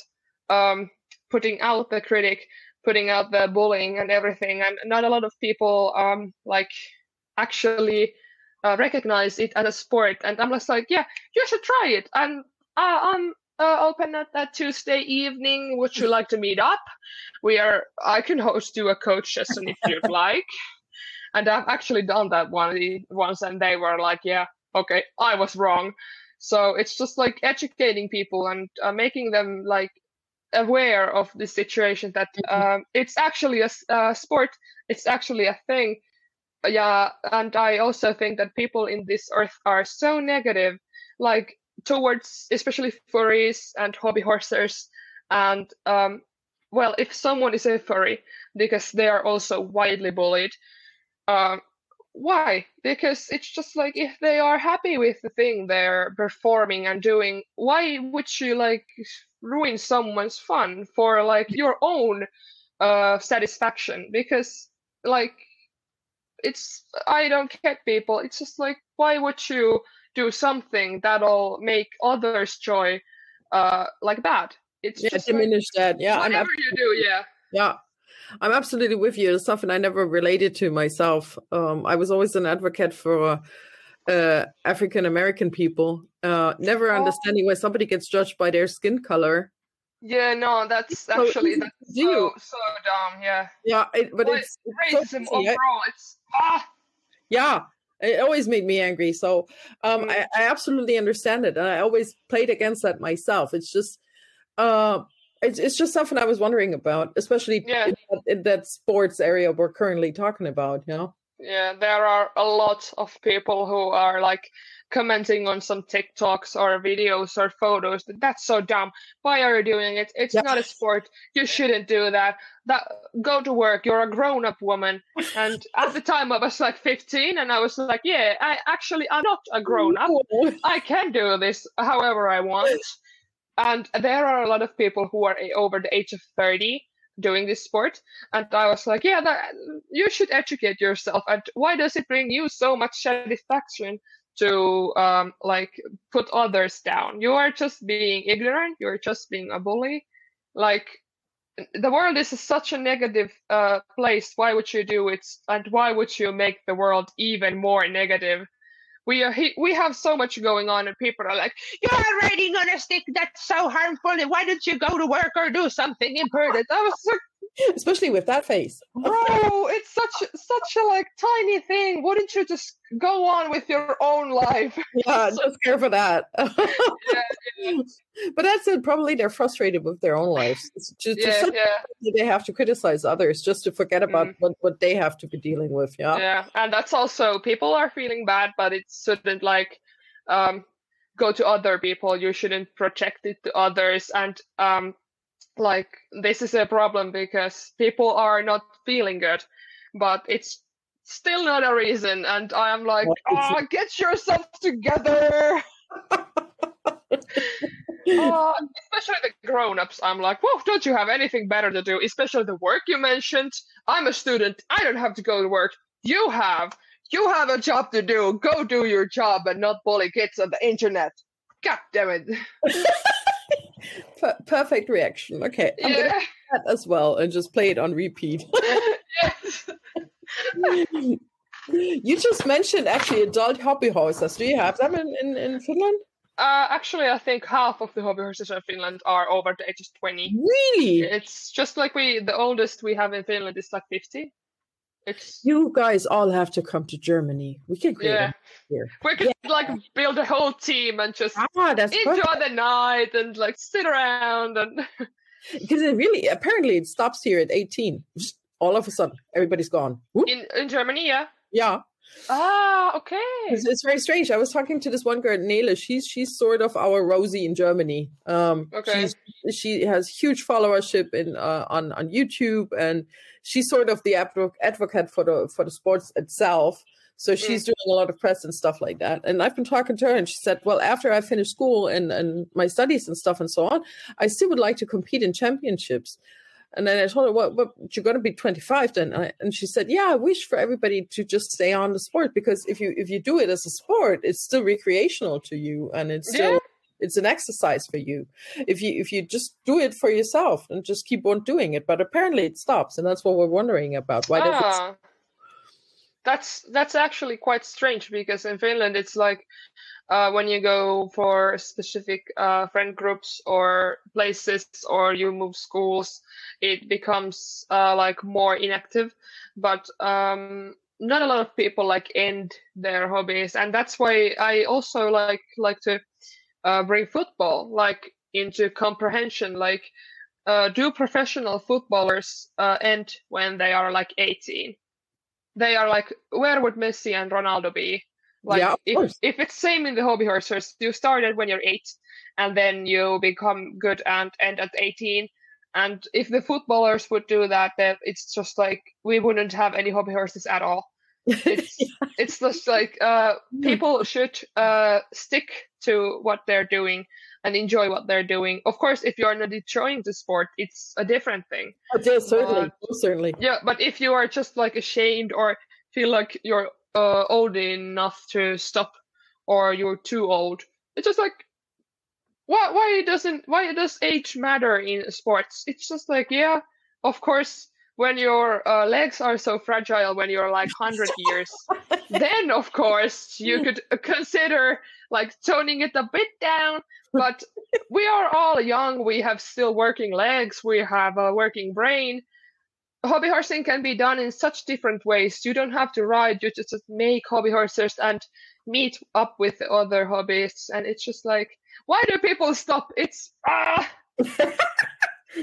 um, putting out the critic putting out the bullying and everything and not a lot of people um like actually uh, recognize it as a sport. And i'm just like yeah you should try it. And uh, i'm uh, open at that tuesday evening. Would you like to meet up? We are i can host you a coach session if you'd like. And I've actually done that one once, and they were like, "Yeah, okay, I was wrong." So it's just like educating people and uh, making them like aware of the situation that mm-hmm. um, it's actually a, a sport, it's actually a thing. Yeah, and I also think that people in this earth are so negative, like towards especially furries and hobby horsers and um, well if someone is a furry because they are also widely bullied um, why? Because it's just like if they are happy with the thing they're performing and doing why would you like ruin someone's fun for like your own uh satisfaction? Because like it's i don't get people it's just like why would you do something that'll make others joy uh like that? It's yeah, just diminish like, that. Yeah whatever you do yeah. Yeah I'm absolutely with you. It's something I never related to myself. Um, I was always an advocate for uh, African American people, uh, never oh. understanding why somebody gets judged by their skin color. Yeah, no, that's so actually that's so, so dumb. Yeah. Yeah, it, but well, it's, it's racism so overall. It's ah. Yeah, it always made me angry. So um, mm. I, I, absolutely understand it, and I always played against that myself. It's just uh, it's, it's just something I was wondering about, especially yeah. in, that, in, that, sports area we're currently talking about. You know. Yeah, there are a lot of people who are like commenting on some TikToks or videos or photos. That's so dumb. Why are you doing it? It's yeah. not a sport. You shouldn't do that. That go to work. You're a grown-up woman. And at the time, I was like 15, and I was like, yeah, I actually I'm not a grown-up. I can do this however I want and there are a lot of people who are over the age of 30 doing this sport. And i was like yeah that, you should educate yourself. And why does it bring you so much satisfaction to um, like put others down? You are just being ignorant. You're just being a bully. Like the world is such a negative uh, place. Why would you do it? And why would you make the world even more negative we are we have so much going on and people are like you're riding on a stick that's so harmful. Why don't you go to work or do something important? I was like especially with that face. Bro, it's such such a like tiny thing. Wouldn't you just go on with your own life? Yeah, just care for that. yeah, yeah. But that's it. Probably they're frustrated with their own lives. Just, yeah, yeah. They have to criticize others just to forget about mm. what, what they have to be dealing with. Yeah. Yeah, and that's also people are feeling bad, but it shouldn't like um go to other people. You shouldn't project it to others, and um like this is a problem because people are not feeling good but it's still not a reason and i am like oh get yourself together. Uh, especially the grown-ups i'm like whoa don't you have anything better to do? Especially the work you mentioned. I'm a student. I don't have to go to work. You have. You have a job to do. Go do your job and not bully kids on the internet. God damn it perfect reaction. Okay, I'm yeah. gonna that as well and just play it on repeat. you just mentioned actually adult hobby horses. Do you have them in, in, in Finland? Uh, actually, I think half of the hobby horses in Finland are over the age of 20. Really? It's just like we, the oldest we have in Finland is like 50. It's you guys all have to come to Germany. We can create yeah. here. We could yeah. like build a whole team and just ah, that's enjoy perfect. the night and like sit around and because it really apparently it stops here at 18. All of a sudden, everybody's gone. Whoop. In in Germany, yeah. Yeah. Ah, okay. It's, it's, very strange. I was talking to this one girl, Nele. She's she's sort of our Rosie in Germany. Um, okay. She has huge followership in uh, on on YouTube, and she's sort of the advocate for the for the sports itself. So she's mm. doing a lot of press and stuff like that. And I've been talking to her, and she said, "Well, after I finish school and and my studies and stuff and so on, I still would like to compete in championships." And then I told her, "Well, well you're going to be 25 then." And, I, and she said, "Yeah, I wish for everybody to just stay on the sport because if you if you do it as a sport, it's still recreational to you, and it's still." Yeah. It's an exercise for you. If you if you just do it for yourself and just keep on doing it, but apparently it stops, and that's what we're wondering about. Why does ah? That's that's actually quite strange because in Finland it's like uh, when you go for specific uh, friend groups or places or you move schools, it becomes uh, like more inactive. But um, not a lot of people like end their hobbies and that's why i also like like to uh, bring football like into comprehension like uh, do professional footballers uh, end when they are like 18 they are like where would messi and ronaldo be? Like Yeah, if, course. if it's same in the hobby horses you started when you're eight and then you become good and end at 18 and if the footballers would do that then it's just like we wouldn't have any hobby horses at all. It's it's just like uh people should uh stick to what they're doing and enjoy what they're doing. Of course if you're not enjoying the sport it's a different thing. Oh, yeah, certainly, most certainly. yeah but if you are just like ashamed or feel like you're uh, old enough to stop or you're too old it's just like why why doesn't why does age matter in sports? It's just like yeah of course when your uh, legs are so fragile when you're like 100 years then of course you could consider like toning it a bit down. But we are all young. We have still working legs. We have a working brain. Hobby horsing can be done in such different ways. You don't have to ride. You just make hobby horses and meet up with other hobbyists. And it's just like why do people stop? It's ah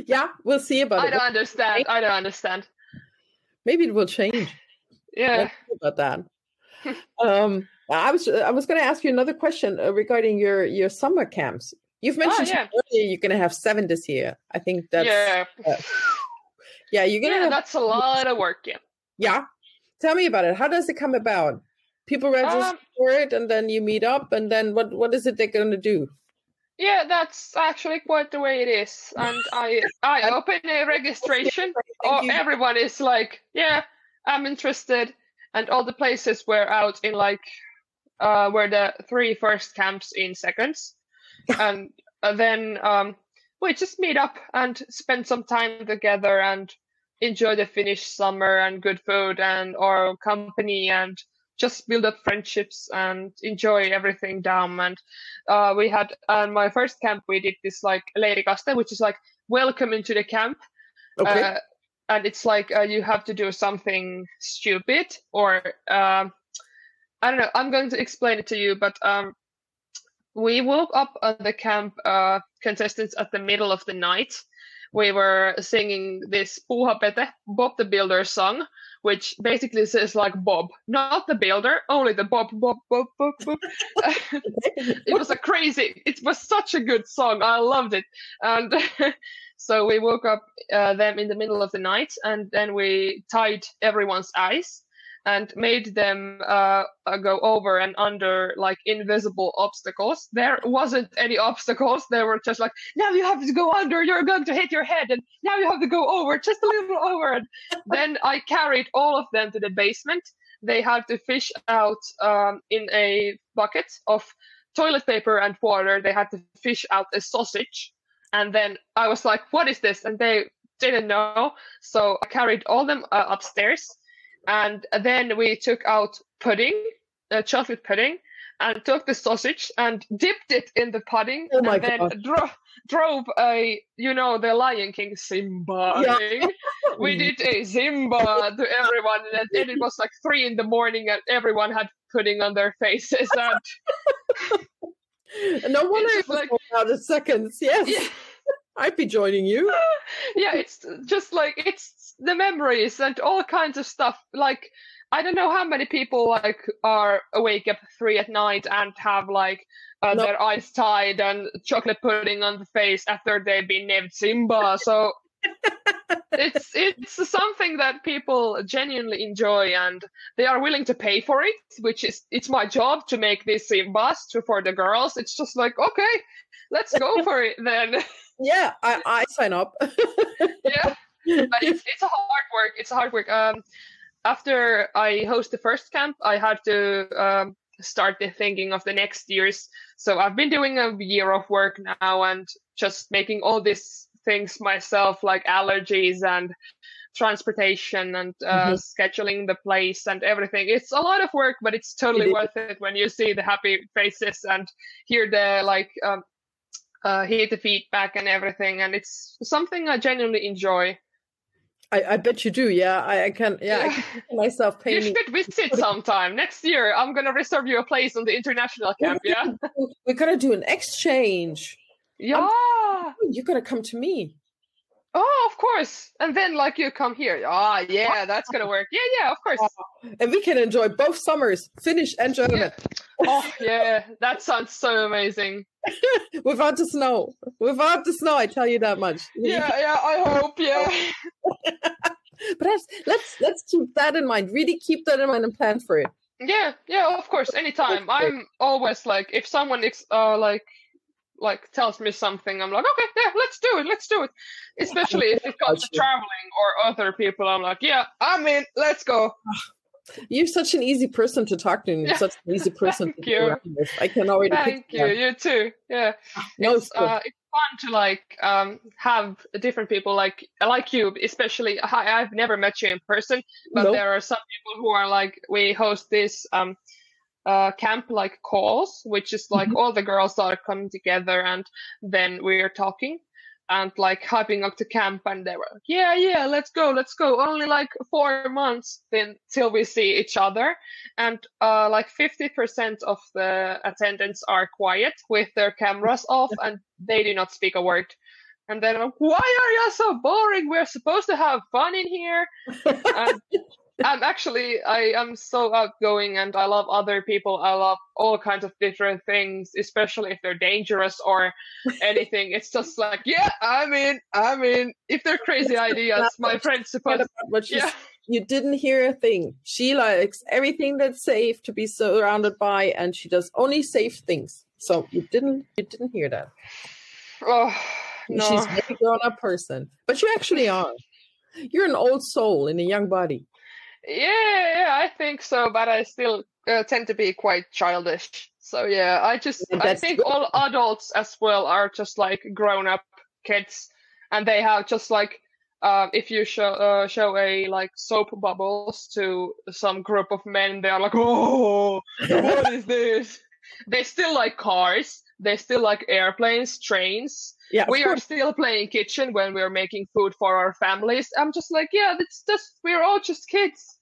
yeah, we'll see about i it. I don't understand i don't understand Maybe it will change. yeah about that. um, I was I was going to ask you another question uh, regarding your your summer camps. You've mentioned yeah. earlier you're going to have seven this year. I think that's yeah yeah. You're going to yeah have that's a lot of work yeah yeah. Tell me about it. How does it come about? People register Um, for it, and then you meet up, and then what what is it they're going to do? Yeah, that's actually quite the way it is. And I I open a registration. Or everyone is like, yeah, I'm interested. And all the places were out in like uh were the three first camps in seconds. and uh, then um we just meet up and spend some time together and enjoy the Finnish summer and good food and our company and just build up friendships and enjoy everything down. And uh, we had on my first camp we did this like leirikaste which is like welcome into the camp. Okay. uh, and it's like uh, you have to do something stupid or um, i don't know i'm going to explain it to you but um, we woke up at the camp uh, contestants at the middle of the night. We were singing this Puuha-Pete, Bob the Builder song, which basically says like Bob, not the builder, only the Bob, Bob, Bob, Bob, Bob. it was a crazy, it was such a good song. I loved it. And so we woke up uh, them in the middle of the night and then we tied everyone's eyes and made them uh, go over and under like invisible obstacles. There wasn't any obstacles. They were just like, now you have to go under, you're going to hit your head, and now you have to go over, just a little over. And then I carried all of them to the basement. They had to fish out um, in a bucket of toilet paper and water. They had to fish out a sausage. And then I was like, what is this? And they didn't know. So I carried all them uh, upstairs and then we took out pudding, uh, chocolate pudding, and took the sausage and dipped it in the pudding, Oh my and then dro- drove a, you know, the Lion King Simba Yeah. thing. We did a Simba to everyone, and then it was like three in the morning, and everyone had pudding on their faces, and no wonder it was like- like, out of seconds. Yes, yeah, I'd be joining you. yeah, it's just like it's the memories and all kinds of stuff. Like I don't know how many people like are awake at three at night and have like uh, No. their eyes tied and chocolate pudding on the face after they've been named Simba. So it's it's something that people genuinely enjoy and they are willing to pay for it, which is it's my job to make these Simbas to, for the girls. It's just like okay, let's go for it then. Yeah, I, I sign up. yeah but it's, it's a hard work it's a hard work um after i host the first camp i had to um start the thinking of the next years so i've been doing a year of work now and just making all these things myself like allergies and transportation and uh, scheduling the place and everything it's a lot of work but it's totally It worth it when you see the happy faces and hear the like um, uh, hear the feedback and everything and it's something i genuinely enjoy I, I bet you do. Yeah, I, I can. Yeah, I can myself pay. You should visit sometime next year. I'm gonna reserve you a place on the international camp. Yeah, we're gonna do an exchange. Yeah, I'm, you're gonna come to me. Oh, of course. And then like you come here. Ah, oh, yeah, that's gonna work. Yeah, yeah, of course. And we can enjoy both summers, Finnish and German. Yeah. Oh yeah, that sounds so amazing. Without the snow. Without the snow, I tell you that much. Yeah, yeah, I hope, yeah. but let's let's let's keep that in mind. Really keep that in mind and plan for it. Yeah, yeah, of course, anytime. I'm always like if someone is uh like like tells me something, I'm like, okay, yeah, let's do it, let's do it. Especially if it comes to traveling or other people, I'm like, yeah, I'm in, let's go. You're such an easy person to talk to. You're Such an easy person Thank to you. with. I can already. Thank you. That. You too. Yeah. No, it's, uh, it's fun to like um, have different people like like you, especially. I, I've never met you in person, but nope. there are some people who are like we host this um, uh, camp like calls, which is like mm-hmm. all the girls are coming together and then we're talking and like hyping up the camp and they were like, yeah, yeah, let's go, let's go. Only like four months then till we see each other. And uh, like 50% of the attendants are quiet with their cameras off and they do not speak a word. And then, why are you so boring? We're supposed to have fun in here. and I'm actually I am so outgoing and I love other people. I love all kinds of different things, especially if they're dangerous or anything. it's just like, yeah, I'm in, I'm in. If they're crazy ideas, my friend's supposed but yeah. you didn't hear a thing. She likes everything that's safe to be surrounded by and she does only safe things. So you didn't you didn't hear that. Oh no. She's a grown up person. But you actually are. You're an old soul in a young body. Yeah, yeah, I think so, but I still uh, tend to be quite childish. So yeah, I just I think good. all adults as well are just like grown up kids, and they have just like um, if you show uh, show a like soap bubbles to some group of men, they are like, oh, what is this? They still like cars. They still like airplanes, trains. Yeah, we are still playing kitchen when we're making food for our families. I'm just like, yeah, it's just we're all just kids.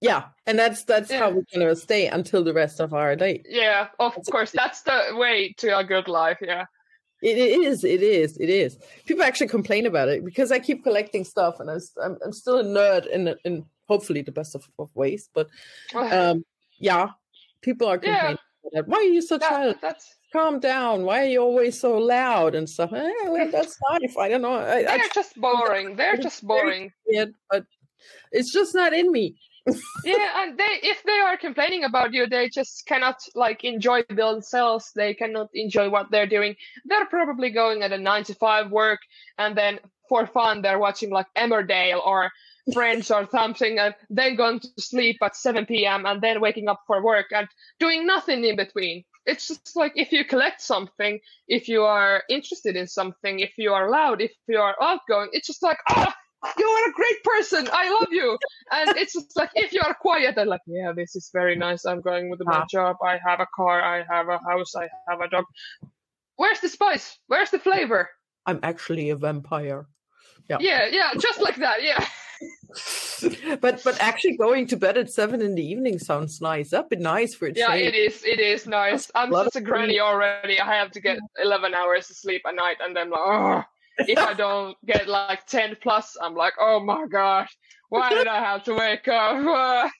Yeah, and that's that's yeah. how we're gonna stay until the rest of our day. Yeah, of that's course, that's the way to a good life. Yeah. It is, it is, it is. People actually complain about it because I keep collecting stuff, and I'm I'm, still a nerd in in hopefully the best of, of ways. But um, yeah, people are complaining. Yeah. Why are you so that, That's calm down. Why are you always so loud and stuff? Eh, well, that's life. I don't know. I, They're I, just boring. They're just boring. Weird, but it's just not in me yeah, and they if they are complaining about you, they just cannot like enjoy themselves. They cannot enjoy what they're doing. They're probably going at a nine to five work, and then for fun they're watching like Emmerdale or Friends or something, and then going to sleep at seven p.m. and then waking up for work and doing nothing in between. It's just like if you collect something, if you are interested in something, if you are loud, if you are outgoing, it's just like ah you are a great person. I love you. And it's just like, if you are quiet, I'm like, yeah, this is very nice. I'm going with my job. I have a car. I have a house. I have a dog. Where's the spice? Where's the flavor? I'm actually a vampire. Yeah. Yeah. Yeah. Just like that. Yeah. but but actually going to bed at seven in the evening sounds nice. That'd be nice for a Yeah, it is. It is nice. I'm just a granny already. I have to get eleven hours of sleep a night, and then like, oh if I don't get like 10 plus, I'm like, oh my gosh, why did I have to wake up?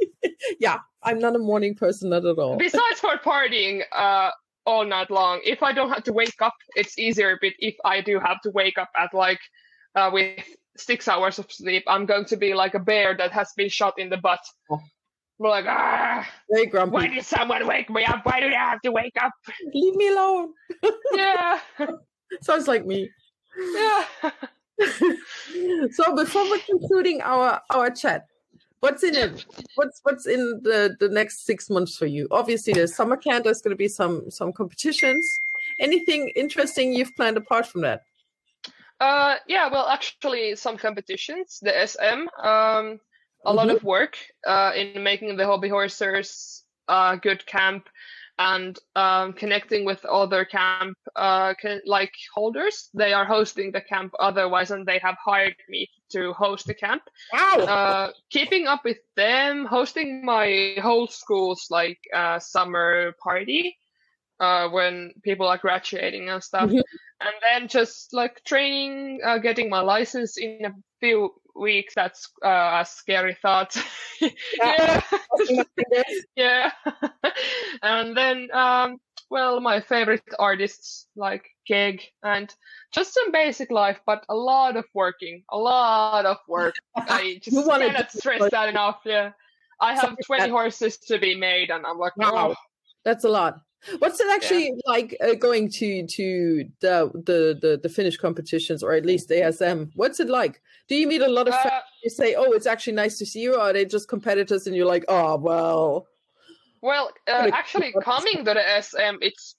yeah, I'm not a morning person, not at all. Besides for partying uh, all night long, if I don't have to wake up, it's easier. But if I do have to wake up at like uh, with six hours of sleep, I'm going to be like a bear that has been shot in the butt. Oh. We're like, ah, very grumpy. Why did someone wake me up? Why do I have to wake up? Leave me alone. yeah. Sounds like me. Yeah. so before we're concluding our our chat, what's in it? What's what's in the the next six months for you? Obviously, there's summer camp. There's going to be some some competitions. Anything interesting you've planned apart from that? Uh, yeah, well, actually, some competitions. The SM, um, a mm-hmm. lot of work uh, in making the hobby horsers a good camp and um, connecting with other camp uh, can, like holders. They are hosting the camp otherwise, and they have hired me to host the camp. Wow! Uh, keeping up with them, hosting my whole school's like uh, summer party uh, when people are graduating and stuff, mm-hmm. and then just like training, uh, getting my license in a few weeks. That's uh, a scary thought. yeah, yeah. and then, um, well, my favorite artists like Keg and just some basic life, but a lot of working, a lot of work. I just cannot stress that enough. Yeah, I have 20 horses to be made, and I'm like, wow, oh. that's a lot. What's it actually yeah. like uh, going to to the, the the the Finnish competitions or at least ASM? What's it like? Do you meet a lot of uh, fans? You say, "Oh, it's actually nice to see you," or are they just competitors and you're like, "Oh, well." Well, uh, actually, coming to the SM, it's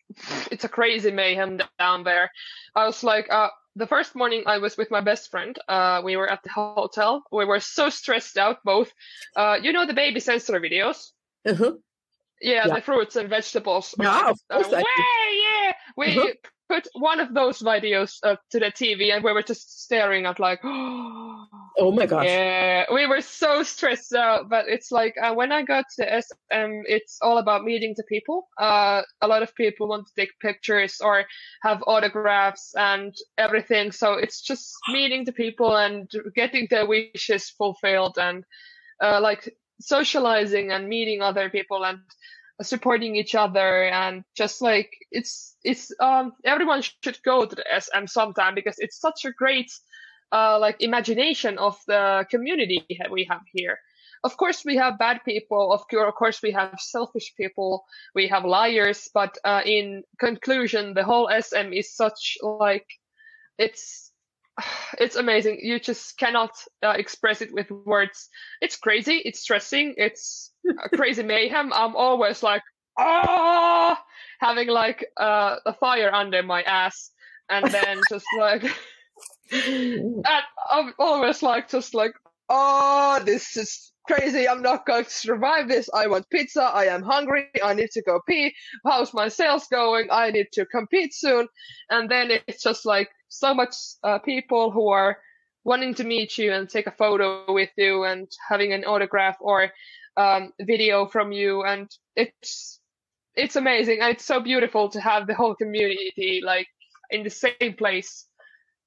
it's a crazy mayhem down there. I was like, uh, the first morning I was with my best friend. Uh, we were at the hotel. We were so stressed out, both. Uh, you know the baby sensor videos. Uh-huh. Yeah, yeah, the fruits and vegetables. Yeah, of course. Uh, way, yeah. We uh-huh. put one of those videos uh, to the TV, and we were just staring at like, oh my gosh. Yeah, we were so stressed out. But it's like uh, when I got to SM, it's all about meeting the people. Uh, a lot of people want to take pictures or have autographs and everything. So it's just meeting the people and getting their wishes fulfilled and. Uh, like socializing and meeting other people and supporting each other and just like it's it's um everyone should go to the SM sometime because it's such a great uh like imagination of the community that we have here. Of course, we have bad people. Of course, we have selfish people. We have liars. But uh, in conclusion, the whole SM is such like it's it's amazing. You just cannot uh, express it with words. It's crazy. It's stressing. It's crazy mayhem. I'm always like, ah, having like uh, a fire under my ass, and then just like, and I'm always like, just like, oh, this is crazy. I'm not going to survive this. I want pizza. I am hungry. I need to go pee. How's my sales going? I need to compete soon. And then it's just like so much uh, people who are wanting to meet you and take a photo with you and having an autograph or um, video from you. And it's, it's amazing. And it's so beautiful to have the whole community like in the same place.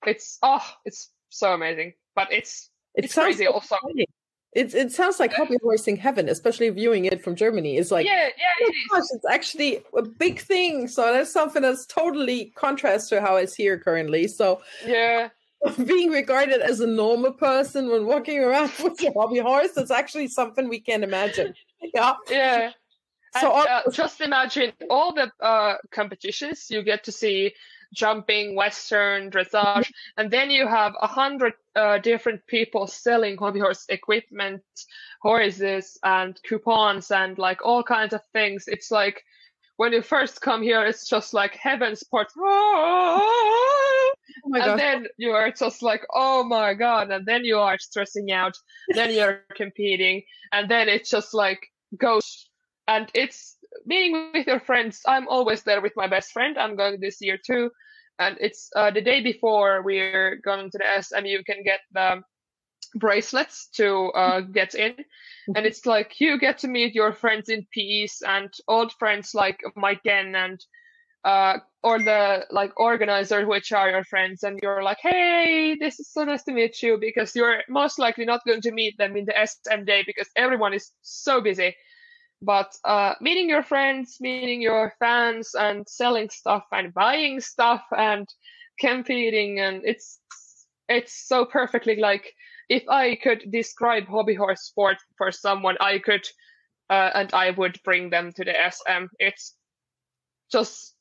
It's, oh, it's so amazing, but it's, it it's crazy also. Funny. It it sounds like hobby horsing heaven, especially viewing it from Germany. It's like yeah, yeah, it oh gosh, it's actually a big thing. So that's something that's totally contrast to how it's here currently. So yeah, being regarded as a normal person when walking around with your hobby horse, that's actually something we can imagine. Yeah, yeah. So and, uh, just imagine all the uh, competitions you get to see jumping, western, dressage, and then you have a hundred uh, different people selling hobby horse equipment, horses, and coupons, and like all kinds of things. It's like when you first come here, it's just like heaven's port. Oh and God. then you are just like, oh my God. And then you are stressing out. then you're competing. And then it's just like goes. And it's meeting with your friends. I'm always there with my best friend. I'm going this year too and it's uh, the day before we're going to the SM. You can get the bracelets to uh, get in, and it's like you get to meet your friends in peace and old friends like Mike Gen and uh, or the like organizer, which are your friends, and you're like, hey, this is so nice to meet you, because you're most likely not going to meet them in the SM day because everyone is so busy. But uh, meeting your friends, meeting your fans, and selling stuff and buying stuff and competing, and it's it's so perfectly like if I could describe hobby horse sport for someone, I could, uh, and I would bring them to the SM. It's just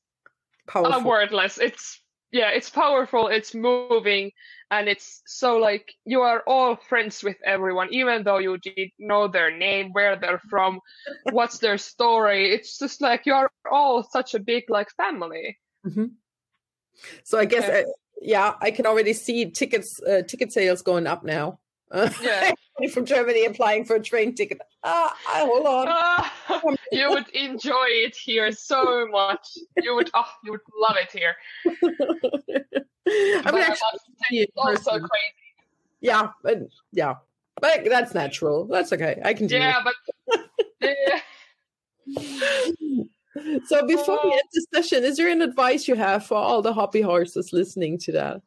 powerful. Wordless. It's yeah, it's powerful. It's moving and it's so like you are all friends with everyone even though you did know their name where they're from what's their story it's just like you are all such a big like family mm-hmm. so i guess yeah. Uh, yeah. i can already see tickets uh, ticket sales going up now uh, yeah from germany applying for a train ticket ah hold on uh, you would enjoy it here so much. You would, oh, you would love it here. I mean, actually, it's also crazy. Yeah, but yeah, but that's natural. That's okay. I can do Yeah, but yeah. So before we Uh, end this session, is there an advice you have for all the hobby horses listening to that?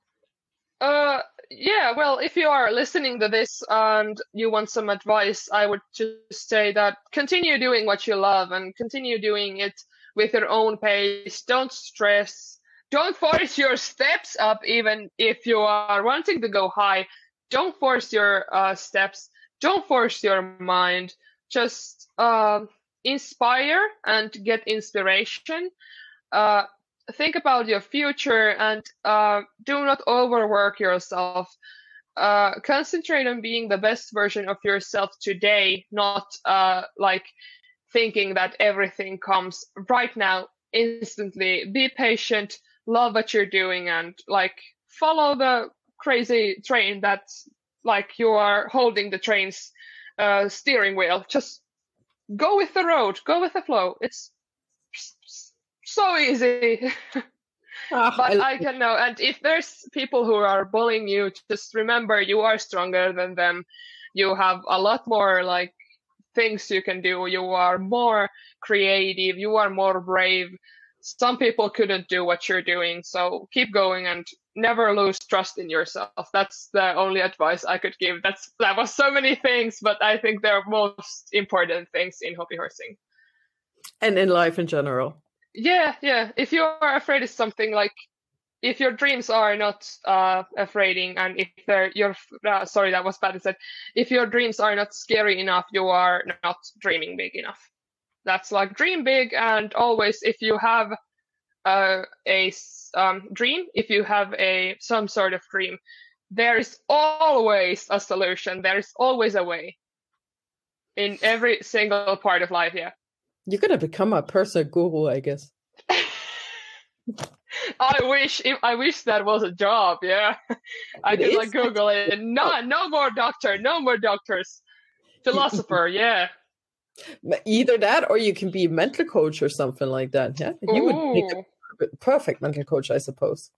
Uh, yeah, well, if you are listening to this and you want some advice, I would just say that continue doing what you love and continue doing it with your own pace. Don't stress. Don't force your steps up, even if you are wanting to go high. Don't force your uh, steps. Don't force your mind. Just uh, inspire and get inspiration. Uh, think about your future and uh, do not overwork yourself. Uh, concentrate on being the best version of yourself today, not uh, like thinking that everything comes right now, instantly. Be patient, love what you're doing, and like follow the crazy train that's like you are holding the train's uh, steering wheel. Just go with the road, go with the flow. It's so easy. Ah, but I- I can know. And if there's people who are bullying you, just remember you are stronger than them. You have a lot more like things you can do. You are more creative. You are more brave. Some people couldn't do what you're doing. So keep going and never lose trust in yourself. That's the only advice I could give. That's that was so many things, but I think they're most important things in hobby horsing. and in life in general. Yeah, yeah. If you are afraid of something, like if your dreams are not uh, afraiding, and if they're your uh, sorry, that was bad. I said if your dreams are not scary enough, you are not dreaming big enough. That's like dream big, and always if you have uh, a um, dream, if you have a some sort of dream, there is always a solution. There is always a way in every single part of life. Yeah. You're gonna become a personal guru, I guess. I wish if I wish that was a job, yeah. I could like. Google it. No, no more doctor, no more doctors. Philosopher, yeah. Either that, or you can be a mental coach or something like that. Yeah, you would make Ooh. a perfect mental coach, I suppose.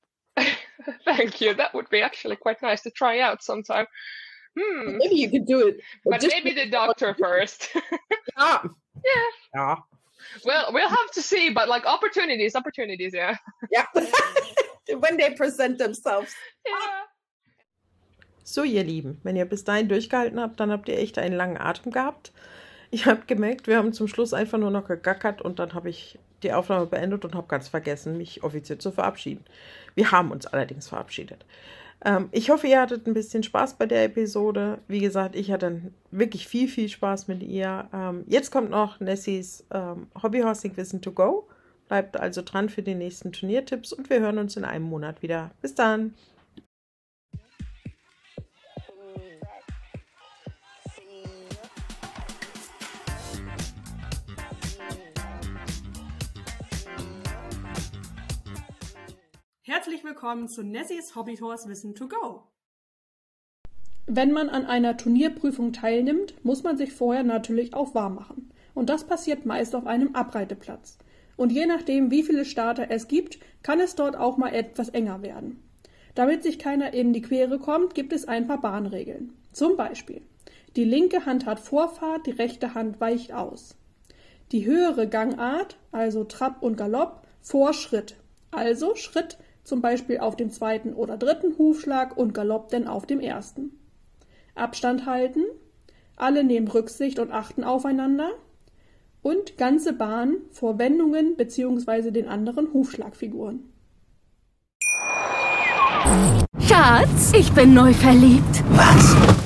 Thank you. That would be actually quite nice to try out sometime. Hmm. Maybe you could do it. But just- maybe the doctor first. Ah, yeah. yeah, Well, we'll have to see. But like opportunities, opportunities, yeah. yeah. when they present themselves. Yeah. So, ihr Lieben, wenn ihr bis dahin durchgehalten habt, dann habt ihr echt einen langen Atem gehabt. Ihr habt gemerkt, wir haben zum Schluss einfach nur noch gegackert und dann habe ich die Aufnahme beendet und habe ganz vergessen, mich offiziell zu verabschieden. Wir haben uns allerdings verabschiedet. Ähm, ich hoffe, ihr hattet ein bisschen Spaß bei der Episode. Wie gesagt, ich hatte wirklich viel, viel Spaß mit ihr. Ähm, jetzt kommt noch Nessies ähm, Hobbyhorsing Wissen to Go. Bleibt also dran für die nächsten Turniertipps und wir hören uns in einem Monat wieder. Bis dann! Herzlich willkommen zu Nessies Hobbyhorse Wissen to Go. Wenn man an einer Turnierprüfung teilnimmt, muss man sich vorher natürlich auch warm machen. Und das passiert meist auf einem Abreiteplatz. Und je nachdem, wie viele Starter es gibt, kann es dort auch mal etwas enger werden. Damit sich keiner in die Quere kommt, gibt es ein paar Bahnregeln. Zum Beispiel. Die linke Hand hat Vorfahrt, die rechte Hand weicht aus. Die höhere Gangart, also Trab und Galopp, vor Schritt. Also Schritt zum Beispiel auf dem zweiten oder dritten Hufschlag und Galopp denn auf dem ersten. Abstand halten, alle nehmen Rücksicht und achten aufeinander und ganze Bahn vor Wendungen bzw. den anderen Hufschlagfiguren. Schatz, ich bin neu verliebt. Was?